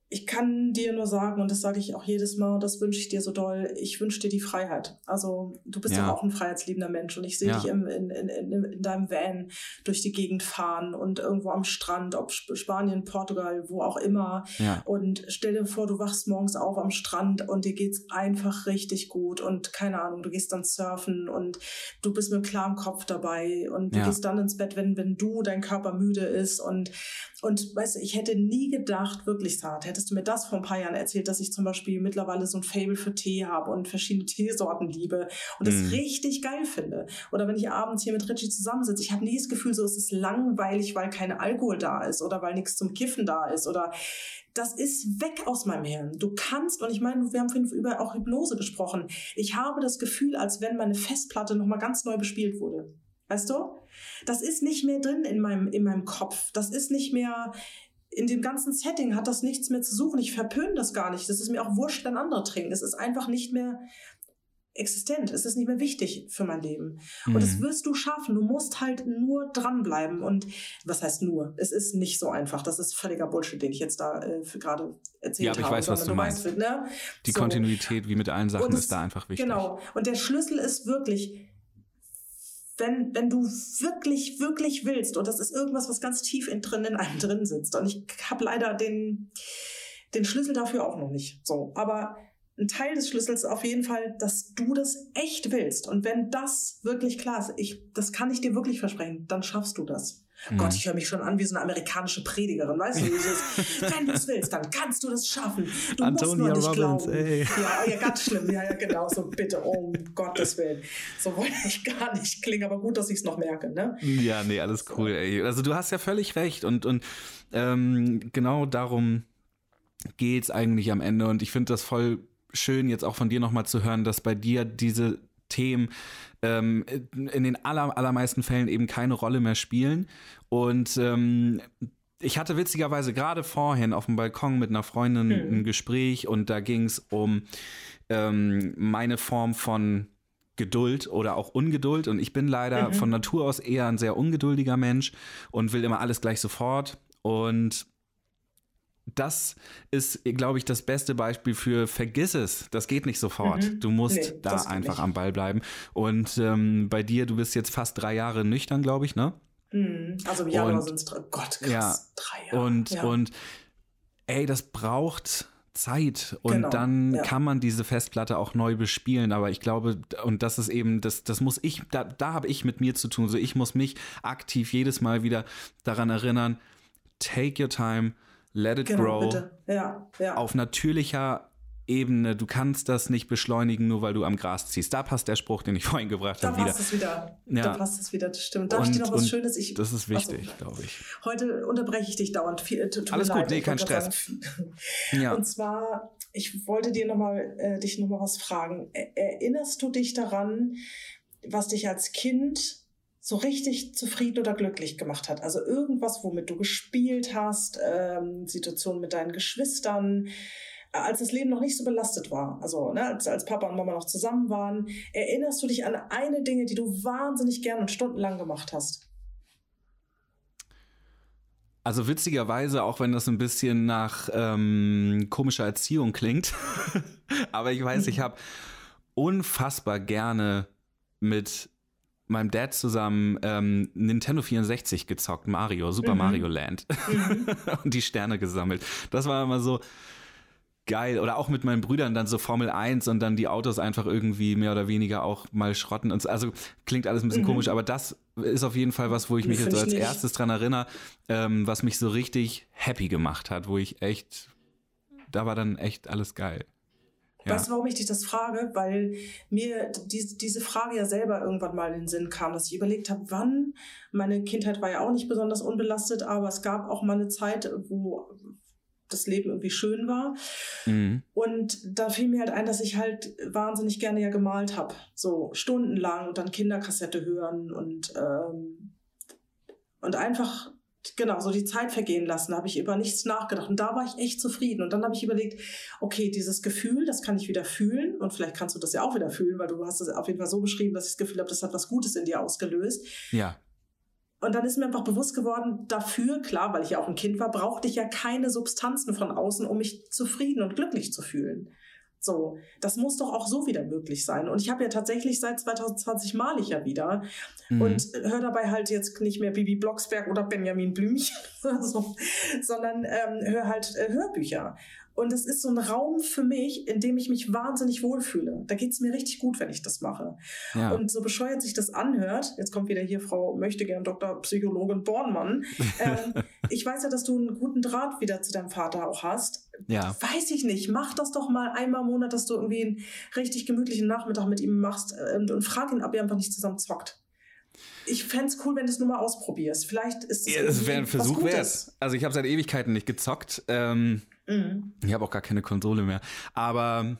ich kann dir nur sagen, und das sage ich auch jedes Mal, das wünsche ich dir so doll, ich wünsche dir die Freiheit. Also du bist ja, ja auch ein freiheitsliebender Mensch und ich sehe ja. dich im, in, in, in, in deinem Van durch die Gegend fahren und irgendwo am Strand, ob Spanien, Portugal, wo auch immer. Ja. Und stell dir vor, du wachst morgens auf am Strand und dir geht's einfach richtig gut und keine Ahnung, du gehst dann surfen und du bist mit klarem Kopf dabei und du gehst dann ins Bett, wenn, wenn du, dein Körper müde ist und, und weißt du, ich hätte nie gedacht, wirklich hart, hättest du mir das vor ein paar Jahren erzählt, dass ich zum Beispiel mittlerweile so ein Fable für Tee habe und verschiedene Teesorten liebe und das mm. richtig geil finde. Oder wenn ich abends hier mit Richie zusammensitze, ich habe nie das Gefühl, so es ist langweilig, weil kein Alkohol da ist oder weil nichts zum Kiffen da ist oder das ist weg aus meinem Hirn. Du kannst, und ich meine, wir haben vorhin über auch Hypnose gesprochen. Ich habe das Gefühl, als wenn meine Festplatte nochmal ganz neu bespielt wurde. Weißt du? Das ist nicht mehr drin in meinem, in meinem Kopf. Das ist nicht mehr, in dem ganzen Setting hat das nichts mehr zu suchen. Ich verpöne das gar nicht. Das ist mir auch wurscht, wenn andere trinken. Es ist einfach nicht mehr existent. Es ist nicht mehr wichtig für mein Leben. Mhm. Und das wirst du schaffen. Du musst halt nur dranbleiben. Und was heißt nur? Es ist nicht so einfach. Das ist völliger Bullshit, den ich jetzt da äh, gerade erzählt habe. Ja, aber ich weiß, was du meinst. Weißt, ne? Die so. Kontinuität, wie mit allen Sachen, ist da einfach wichtig. Genau. Und der Schlüssel ist wirklich, wenn, wenn du wirklich, wirklich willst, und das ist irgendwas, was ganz tief in, drin in einem drin sitzt. Und ich habe leider den, den Schlüssel dafür auch noch nicht. So, aber ein Teil des Schlüssels ist auf jeden Fall, dass du das echt willst. Und wenn das wirklich klar ist, ich, das kann ich dir wirklich versprechen, dann schaffst du das. Mhm. Gott, ich höre mich schon an wie so eine amerikanische Predigerin, weißt du? Dieses, wenn du es willst, dann kannst du das schaffen. Du Antonia musst nur nicht Robbins, glauben. ey. Ja, ja, ganz schlimm. Ja, ja, genau. So bitte, um Gottes Willen. So wollte ich gar nicht klingen, aber gut, dass ich es noch merke, ne? Ja, nee, alles cool, ey. Also du hast ja völlig recht und, und ähm, genau darum geht's eigentlich am Ende und ich finde das voll schön, jetzt auch von dir nochmal zu hören, dass bei dir diese Themen ähm, in den aller, allermeisten Fällen eben keine Rolle mehr spielen. Und ähm, ich hatte witzigerweise gerade vorhin auf dem Balkon mit einer Freundin ein Gespräch und da ging es um ähm, meine Form von Geduld oder auch Ungeduld. Und ich bin leider von Natur aus eher ein sehr ungeduldiger Mensch und will immer alles gleich sofort. Und das ist, glaube ich, das beste Beispiel für vergiss es. Das geht nicht sofort. Mhm. Du musst Nee, da einfach nicht. am Ball bleiben. Und ähm, bei dir, du bist jetzt fast drei Jahre nüchtern, glaube ich, ne? Mhm. Also im Januar sind es drei. Gott, krass. Ja. Drei Jahre. Und, ja. und ey, das braucht Zeit und Genau, dann ja. kann man diese Festplatte auch neu bespielen. Aber ich glaube, und das ist eben, das, das muss ich, da, da habe ich mit mir zu tun. So, ich muss mich aktiv jedes Mal wieder daran erinnern, take your time, let it genau, grow. Ja, ja. auf natürlicher Ebene. Du kannst das nicht beschleunigen, nur weil du am Gras ziehst. Da passt der Spruch, den ich vorhin gebracht da habe, wieder. passt es wieder. Ja. Da passt es wieder, das stimmt. Darf ich Und- dir noch was Schönes? Ich, Das ist wichtig, Achso. glaube ich. Heute unterbreche ich dich dauernd. Viel, tut Alles gut, leid. nee, Ich kein Stress. Ja. Und zwar, ich wollte dir noch mal, äh, dich noch mal was fragen. Er, erinnerst du dich daran, was dich als Kind so richtig zufrieden oder glücklich gemacht hat? Also irgendwas, womit du gespielt hast, ähm, Situationen mit deinen Geschwistern, äh, als das Leben noch nicht so belastet war, also ne, als, als Papa und Mama noch zusammen waren, erinnerst du dich an eine Dinge, die du wahnsinnig gern und stundenlang gemacht hast? Also witzigerweise, auch wenn das ein bisschen nach ähm, komischer Erziehung klingt, aber ich weiß, ich habe unfassbar gerne mit meinem Dad zusammen ähm, Nintendo 64 gezockt, Mario, Super Mhm. Mario Land und die Sterne gesammelt. Das war immer so geil. Oder auch mit meinen Brüdern dann so Formel 1 und dann die Autos einfach irgendwie mehr oder weniger auch mal schrotten. Und so. Also klingt alles ein bisschen Mhm. komisch, aber das ist auf jeden Fall was, wo ich mich jetzt so als nicht. erstes dran erinnere, ähm, was mich so richtig happy gemacht hat, wo ich echt, da war dann echt alles geil. Ja. Weißt du, warum ich dich das frage? Weil mir die, diese Frage ja selber irgendwann mal in den Sinn kam, dass ich überlegt habe, wann, meine Kindheit war ja auch nicht besonders unbelastet, aber es gab auch mal eine Zeit, wo das Leben irgendwie schön war. Mhm. Und da fiel mir halt ein, dass ich halt wahnsinnig gerne ja gemalt habe. So stundenlang und dann Kinderkassette hören und, ähm, und einfach, genau, so die Zeit vergehen lassen. Da habe ich über nichts nachgedacht. Und da war ich echt zufrieden. Und dann habe ich überlegt, okay, dieses Gefühl, das kann ich wieder fühlen. Und vielleicht kannst du das ja auch wieder fühlen, weil du hast es auf jeden Fall so beschrieben, dass ich das Gefühl habe, das hat was Gutes in dir ausgelöst. Ja. Und dann ist mir einfach bewusst geworden, dafür, klar, weil ich ja auch ein Kind war, brauchte ich ja keine Substanzen von außen, um mich zufrieden und glücklich zu fühlen. So, das muss doch auch so wieder möglich sein. Und ich habe ja tatsächlich seit 2020 male ich ja wieder Mhm. und höre dabei halt jetzt nicht mehr Bibi Blocksberg oder Benjamin Blümchen oder so, sondern ähm, höre halt äh, Hörbücher. Und es ist so ein Raum für mich, in dem ich mich wahnsinnig wohlfühle. Da geht's mir richtig gut, wenn ich das mache. ja. Und so bescheuert sich das anhört, jetzt kommt wieder hier Frau möchte gern Dr. Psychologin Bornmann. ähm, ich weiß ja, dass du einen guten Draht wieder zu deinem Vater auch hast. ja. Weiß ich nicht. Mach das doch mal einmal im Monat, dass du irgendwie einen richtig gemütlichen Nachmittag mit ihm machst und, und frag ihn, ob ihr einfach nicht zusammen zockt. Ich fänd's cool, wenn du es nur mal ausprobierst. Vielleicht ist es Ja, das wäre ein Versuch wert. Also ich habe seit Ewigkeiten nicht gezockt. Ähm, Mhm. Ich habe auch gar keine Konsole mehr. Aber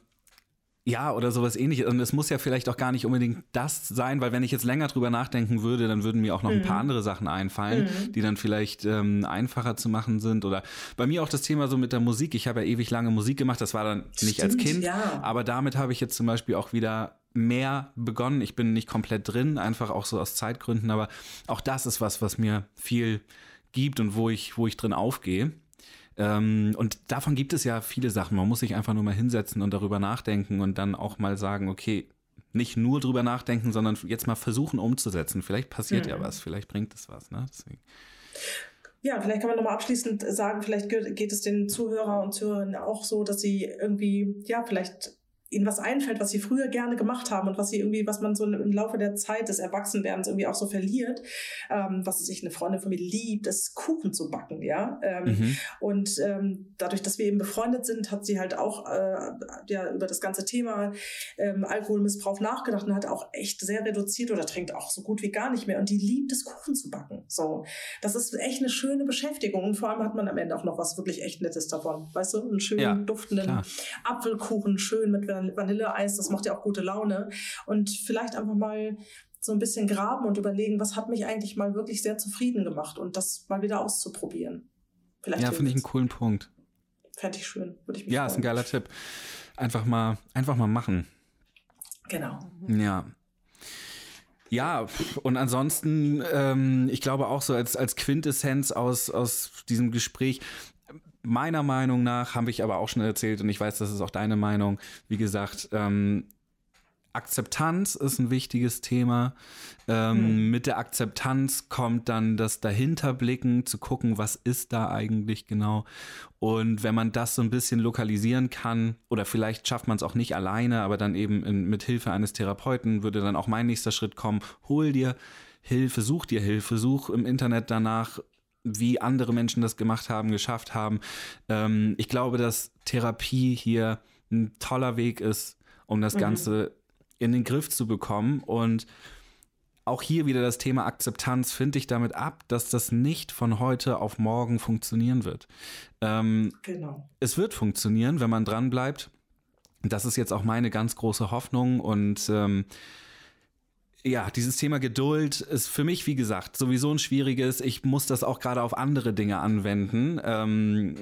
ja, oder sowas ähnliches. Und es muss ja vielleicht auch gar nicht unbedingt das sein, weil wenn ich jetzt länger drüber nachdenken würde, dann würden mir auch noch ein paar andere Sachen einfallen, Mhm. die dann vielleicht ähm, einfacher zu machen sind. Oder bei mir auch das Thema so mit der Musik. Ich habe ja ewig lange Musik gemacht. Das war dann nicht als Stimmt, Kind. ja. Aber damit habe ich jetzt zum Beispiel auch wieder mehr begonnen. Ich bin nicht komplett drin, einfach auch so aus Zeitgründen. Aber auch das ist was, was mir viel gibt und wo ich, wo ich drin aufgehe. Ähm, und davon gibt es ja viele Sachen. Man muss sich einfach nur mal hinsetzen und darüber nachdenken und dann auch mal sagen, okay, nicht nur drüber nachdenken, sondern jetzt mal versuchen umzusetzen. Vielleicht passiert ja Mhm. was, vielleicht bringt es was. Ne? Deswegen. Ja, vielleicht kann man nochmal abschließend sagen, vielleicht ge- geht es den Zuhörer und Zuhörern auch so, dass sie irgendwie, ja, vielleicht ihnen was einfällt, was sie früher gerne gemacht haben und was sie irgendwie, was man so im Laufe der Zeit des Erwachsenwerdens irgendwie auch so verliert, ähm, was sich eine Freundin von mir liebt, ist Kuchen zu backen, ja. Ähm, mhm. Und ähm, dadurch, dass wir eben befreundet sind, hat sie halt auch äh, ja über das ganze Thema ähm, Alkoholmissbrauch nachgedacht und hat auch echt sehr reduziert oder trinkt auch so gut wie gar nicht mehr. Und die liebt es, Kuchen zu backen. So, das ist echt eine schöne Beschäftigung und vor allem hat man am Ende auch noch was wirklich echt Nettes davon, weißt du, einen schönen ja, duftenden klar. Apfelkuchen, schön mit Vanilleeis, das macht ja auch gute Laune. Und vielleicht einfach mal so ein bisschen graben und überlegen, was hat mich eigentlich mal wirklich sehr zufrieden gemacht und das mal wieder auszuprobieren. Vielleicht ja, finde ich einen coolen Punkt. Fände ich schön, würde ich mich Ja, freuen. ist ein geiler Tipp. Einfach mal, einfach mal machen. Genau. Ja. Ja, und ansonsten, ähm, ich glaube auch so als, als Quintessenz aus, aus diesem Gespräch, meiner Meinung nach, habe ich aber auch schon erzählt und ich weiß, das ist auch deine Meinung, wie gesagt, ähm, Akzeptanz ist ein wichtiges Thema. Ähm, hm. Mit der Akzeptanz kommt dann das Dahinterblicken, zu gucken, was ist da eigentlich genau. Und wenn man das so ein bisschen lokalisieren kann, oder vielleicht schafft man es auch nicht alleine, aber dann eben in, mit Hilfe eines Therapeuten würde dann auch mein nächster Schritt kommen, hol dir Hilfe, such dir Hilfe, such im Internet danach, wie andere Menschen das gemacht haben, geschafft haben. Ähm, ich glaube, dass Therapie hier ein toller Weg ist, um das mhm. Ganze in den Griff zu bekommen. Und auch hier wieder das Thema Akzeptanz finde ich damit ab, dass das nicht von heute auf morgen funktionieren wird. Ähm, genau. Es wird funktionieren, wenn man dran bleibt. Das ist jetzt auch meine ganz große Hoffnung und ähm, ja, dieses Thema Geduld ist für mich, wie gesagt, sowieso ein schwieriges. Ich muss das auch gerade auf andere Dinge anwenden. Ähm,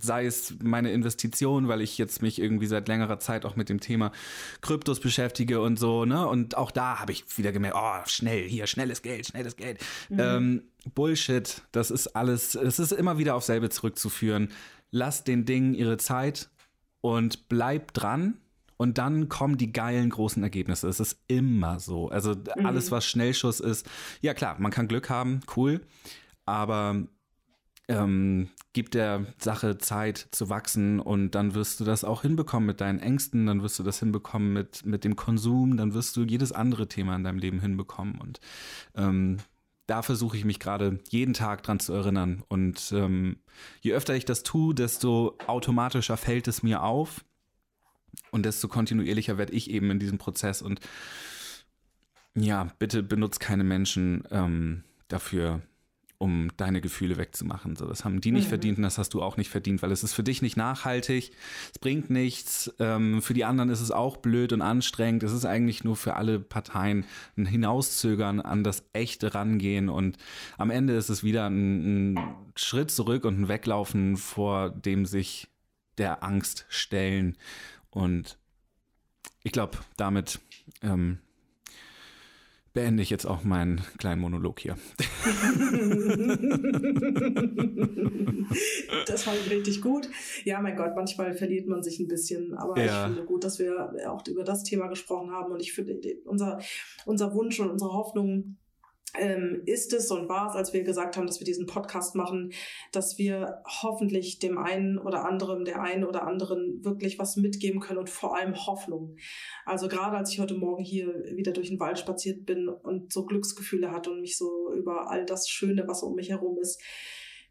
sei es meine Investition, weil ich jetzt mich irgendwie seit längerer Zeit auch mit dem Thema Kryptos beschäftige und so, ne? Und auch da habe ich wieder gemerkt, oh, schnell, hier, schnelles Geld, schnelles Geld. Mhm. Ähm, Bullshit, das ist alles, es ist immer wieder auf selbe zurückzuführen. Lass den Dingen ihre Zeit und bleib dran und dann kommen die geilen großen Ergebnisse. Es ist immer so. Also mhm. alles, was Schnellschuss ist, ja klar, man kann Glück haben, cool, aber ähm, gib der Sache Zeit zu wachsen und dann wirst du das auch hinbekommen mit deinen Ängsten, dann wirst du das hinbekommen mit, mit dem Konsum, dann wirst du jedes andere Thema in deinem Leben hinbekommen und ähm, da versuche ich mich gerade jeden Tag dran zu erinnern und ähm, je öfter ich das tue, desto automatischer fällt es mir auf und desto kontinuierlicher werde ich eben in diesem Prozess. Und ja, bitte benutzt keine Menschen ähm, dafür, um deine Gefühle wegzumachen. So, das haben die nicht mhm. verdient und das hast du auch nicht verdient, weil es ist für dich nicht nachhaltig, es bringt nichts. Ähm, für die anderen ist es auch blöd und anstrengend. Es ist eigentlich nur für alle Parteien ein Hinauszögern an das echte Rangehen und am Ende ist es wieder ein, ein Schritt zurück und ein Weglaufen vor dem sich der Angst stellen. Und ich glaube, damit ähm, beende ich jetzt auch meinen kleinen Monolog hier. das war richtig gut. Ja, mein Gott, manchmal verliert man sich ein bisschen, aber ja. ich finde gut, dass wir auch über das Thema gesprochen haben und ich finde, unser, unser Wunsch und unsere Hoffnung ähm, ist es und war es, als wir gesagt haben, dass wir diesen Podcast machen, dass wir hoffentlich dem einen oder anderen, der einen oder anderen wirklich was mitgeben können und vor allem Hoffnung. Also gerade als ich heute Morgen hier wieder durch den Wald spaziert bin und so Glücksgefühle hatte und mich so über all das Schöne, was um mich herum ist,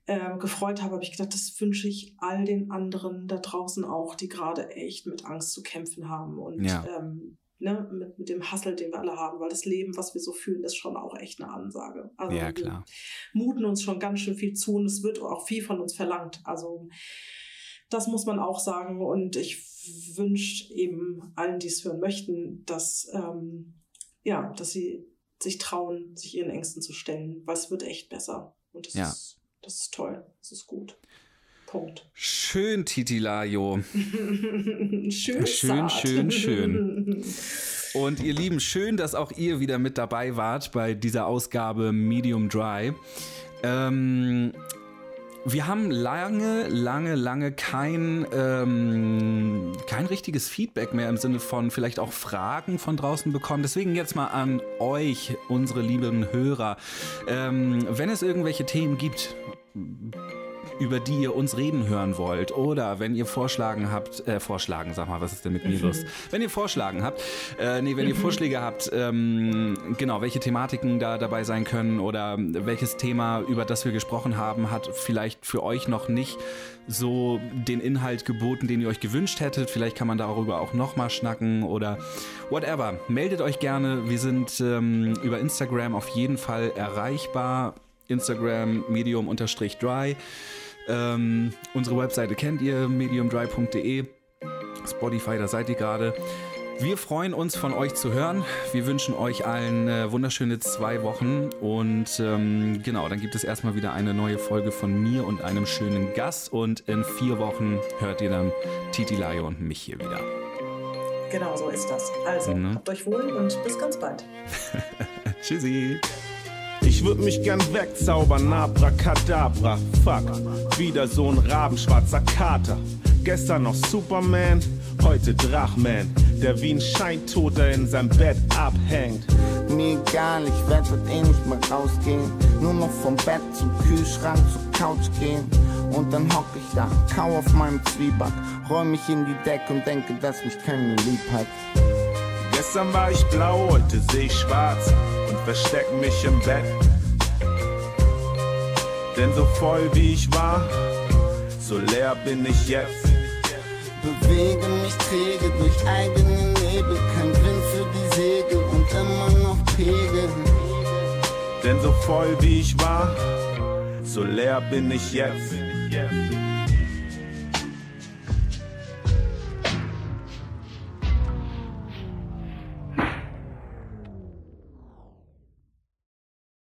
äh, gefreut habe, habe ich gedacht, das wünsche ich all den anderen da draußen auch, die gerade echt mit Angst zu kämpfen haben und ja. ähm, ne, mit, mit dem Hustle, den wir alle haben, weil das Leben, was wir so fühlen, ist schon auch echt eine Ansage. Also ja, klar. Wir muten uns schon ganz schön viel zu und es wird auch viel von uns verlangt. Also das muss man auch sagen und ich wünsche eben allen, die es hören möchten, dass, ähm, ja, dass sie sich trauen, sich ihren Ängsten zu stellen, weil es wird echt besser. Und das, ja. ist, das ist toll, das ist gut. Punkt. Schön, Titilayo. schön, schön, schön, schön. Und ihr Lieben, schön, dass auch ihr wieder mit dabei wart bei dieser Ausgabe Medium Dry. Ähm, wir haben lange, lange, lange kein, ähm, kein richtiges Feedback mehr im Sinne von vielleicht auch Fragen von draußen bekommen. Deswegen jetzt mal an euch, unsere lieben Hörer. Ähm, wenn es irgendwelche Themen gibt, über die ihr uns reden hören wollt. Oder wenn ihr Vorschlagen habt, äh, Vorschlagen, sag mal, was ist denn mit mir los? Wenn ihr Vorschlagen habt, äh, nee, wenn ihr Vorschläge habt, ähm, genau, welche Thematiken da dabei sein können oder welches Thema, über das wir gesprochen haben, hat vielleicht für euch noch nicht so den Inhalt geboten, den ihr euch gewünscht hättet. Vielleicht kann man darüber auch nochmal schnacken oder whatever. Meldet euch gerne. Wir sind ähm, über Instagram auf jeden Fall erreichbar. Instagram medium-dry. Ähm, unsere Webseite kennt ihr, mediumdry.de. Spotify, da seid ihr gerade. Wir freuen uns, von euch zu hören. Wir wünschen euch allen äh, wunderschöne zwei Wochen. Und ähm, genau, dann gibt es erstmal wieder eine neue Folge von mir und einem schönen Gast. Und in vier Wochen hört ihr dann Titi Laio und mich hier wieder. Genau so ist das. Also, mhm. habt euch wohl und bis ganz bald. Tschüssi. Ich würd mich gern wegzaubern, Abracadabra, fuck. Wieder so ein rabenschwarzer Kater. Gestern noch Superman, heute Drachman, der wie ein Scheintoter in seinem Bett abhängt. Mir egal, ich werd heute eh nicht mehr rausgehen. Nur noch vom Bett zum Kühlschrank, zur Couch gehen. Und dann hock ich da, kau auf meinem Zwieback, räum mich in die Decke und denke, dass mich keiner lieb hat. Gestern war ich blau, heute seh ich schwarz und versteck mich im Bett. Denn so voll wie ich war, so leer bin ich jetzt. Bewege mich träge durch eigene Nebel, kein Wind für die Segel und immer noch Pegel. Denn so voll wie ich war, so leer bin ich jetzt.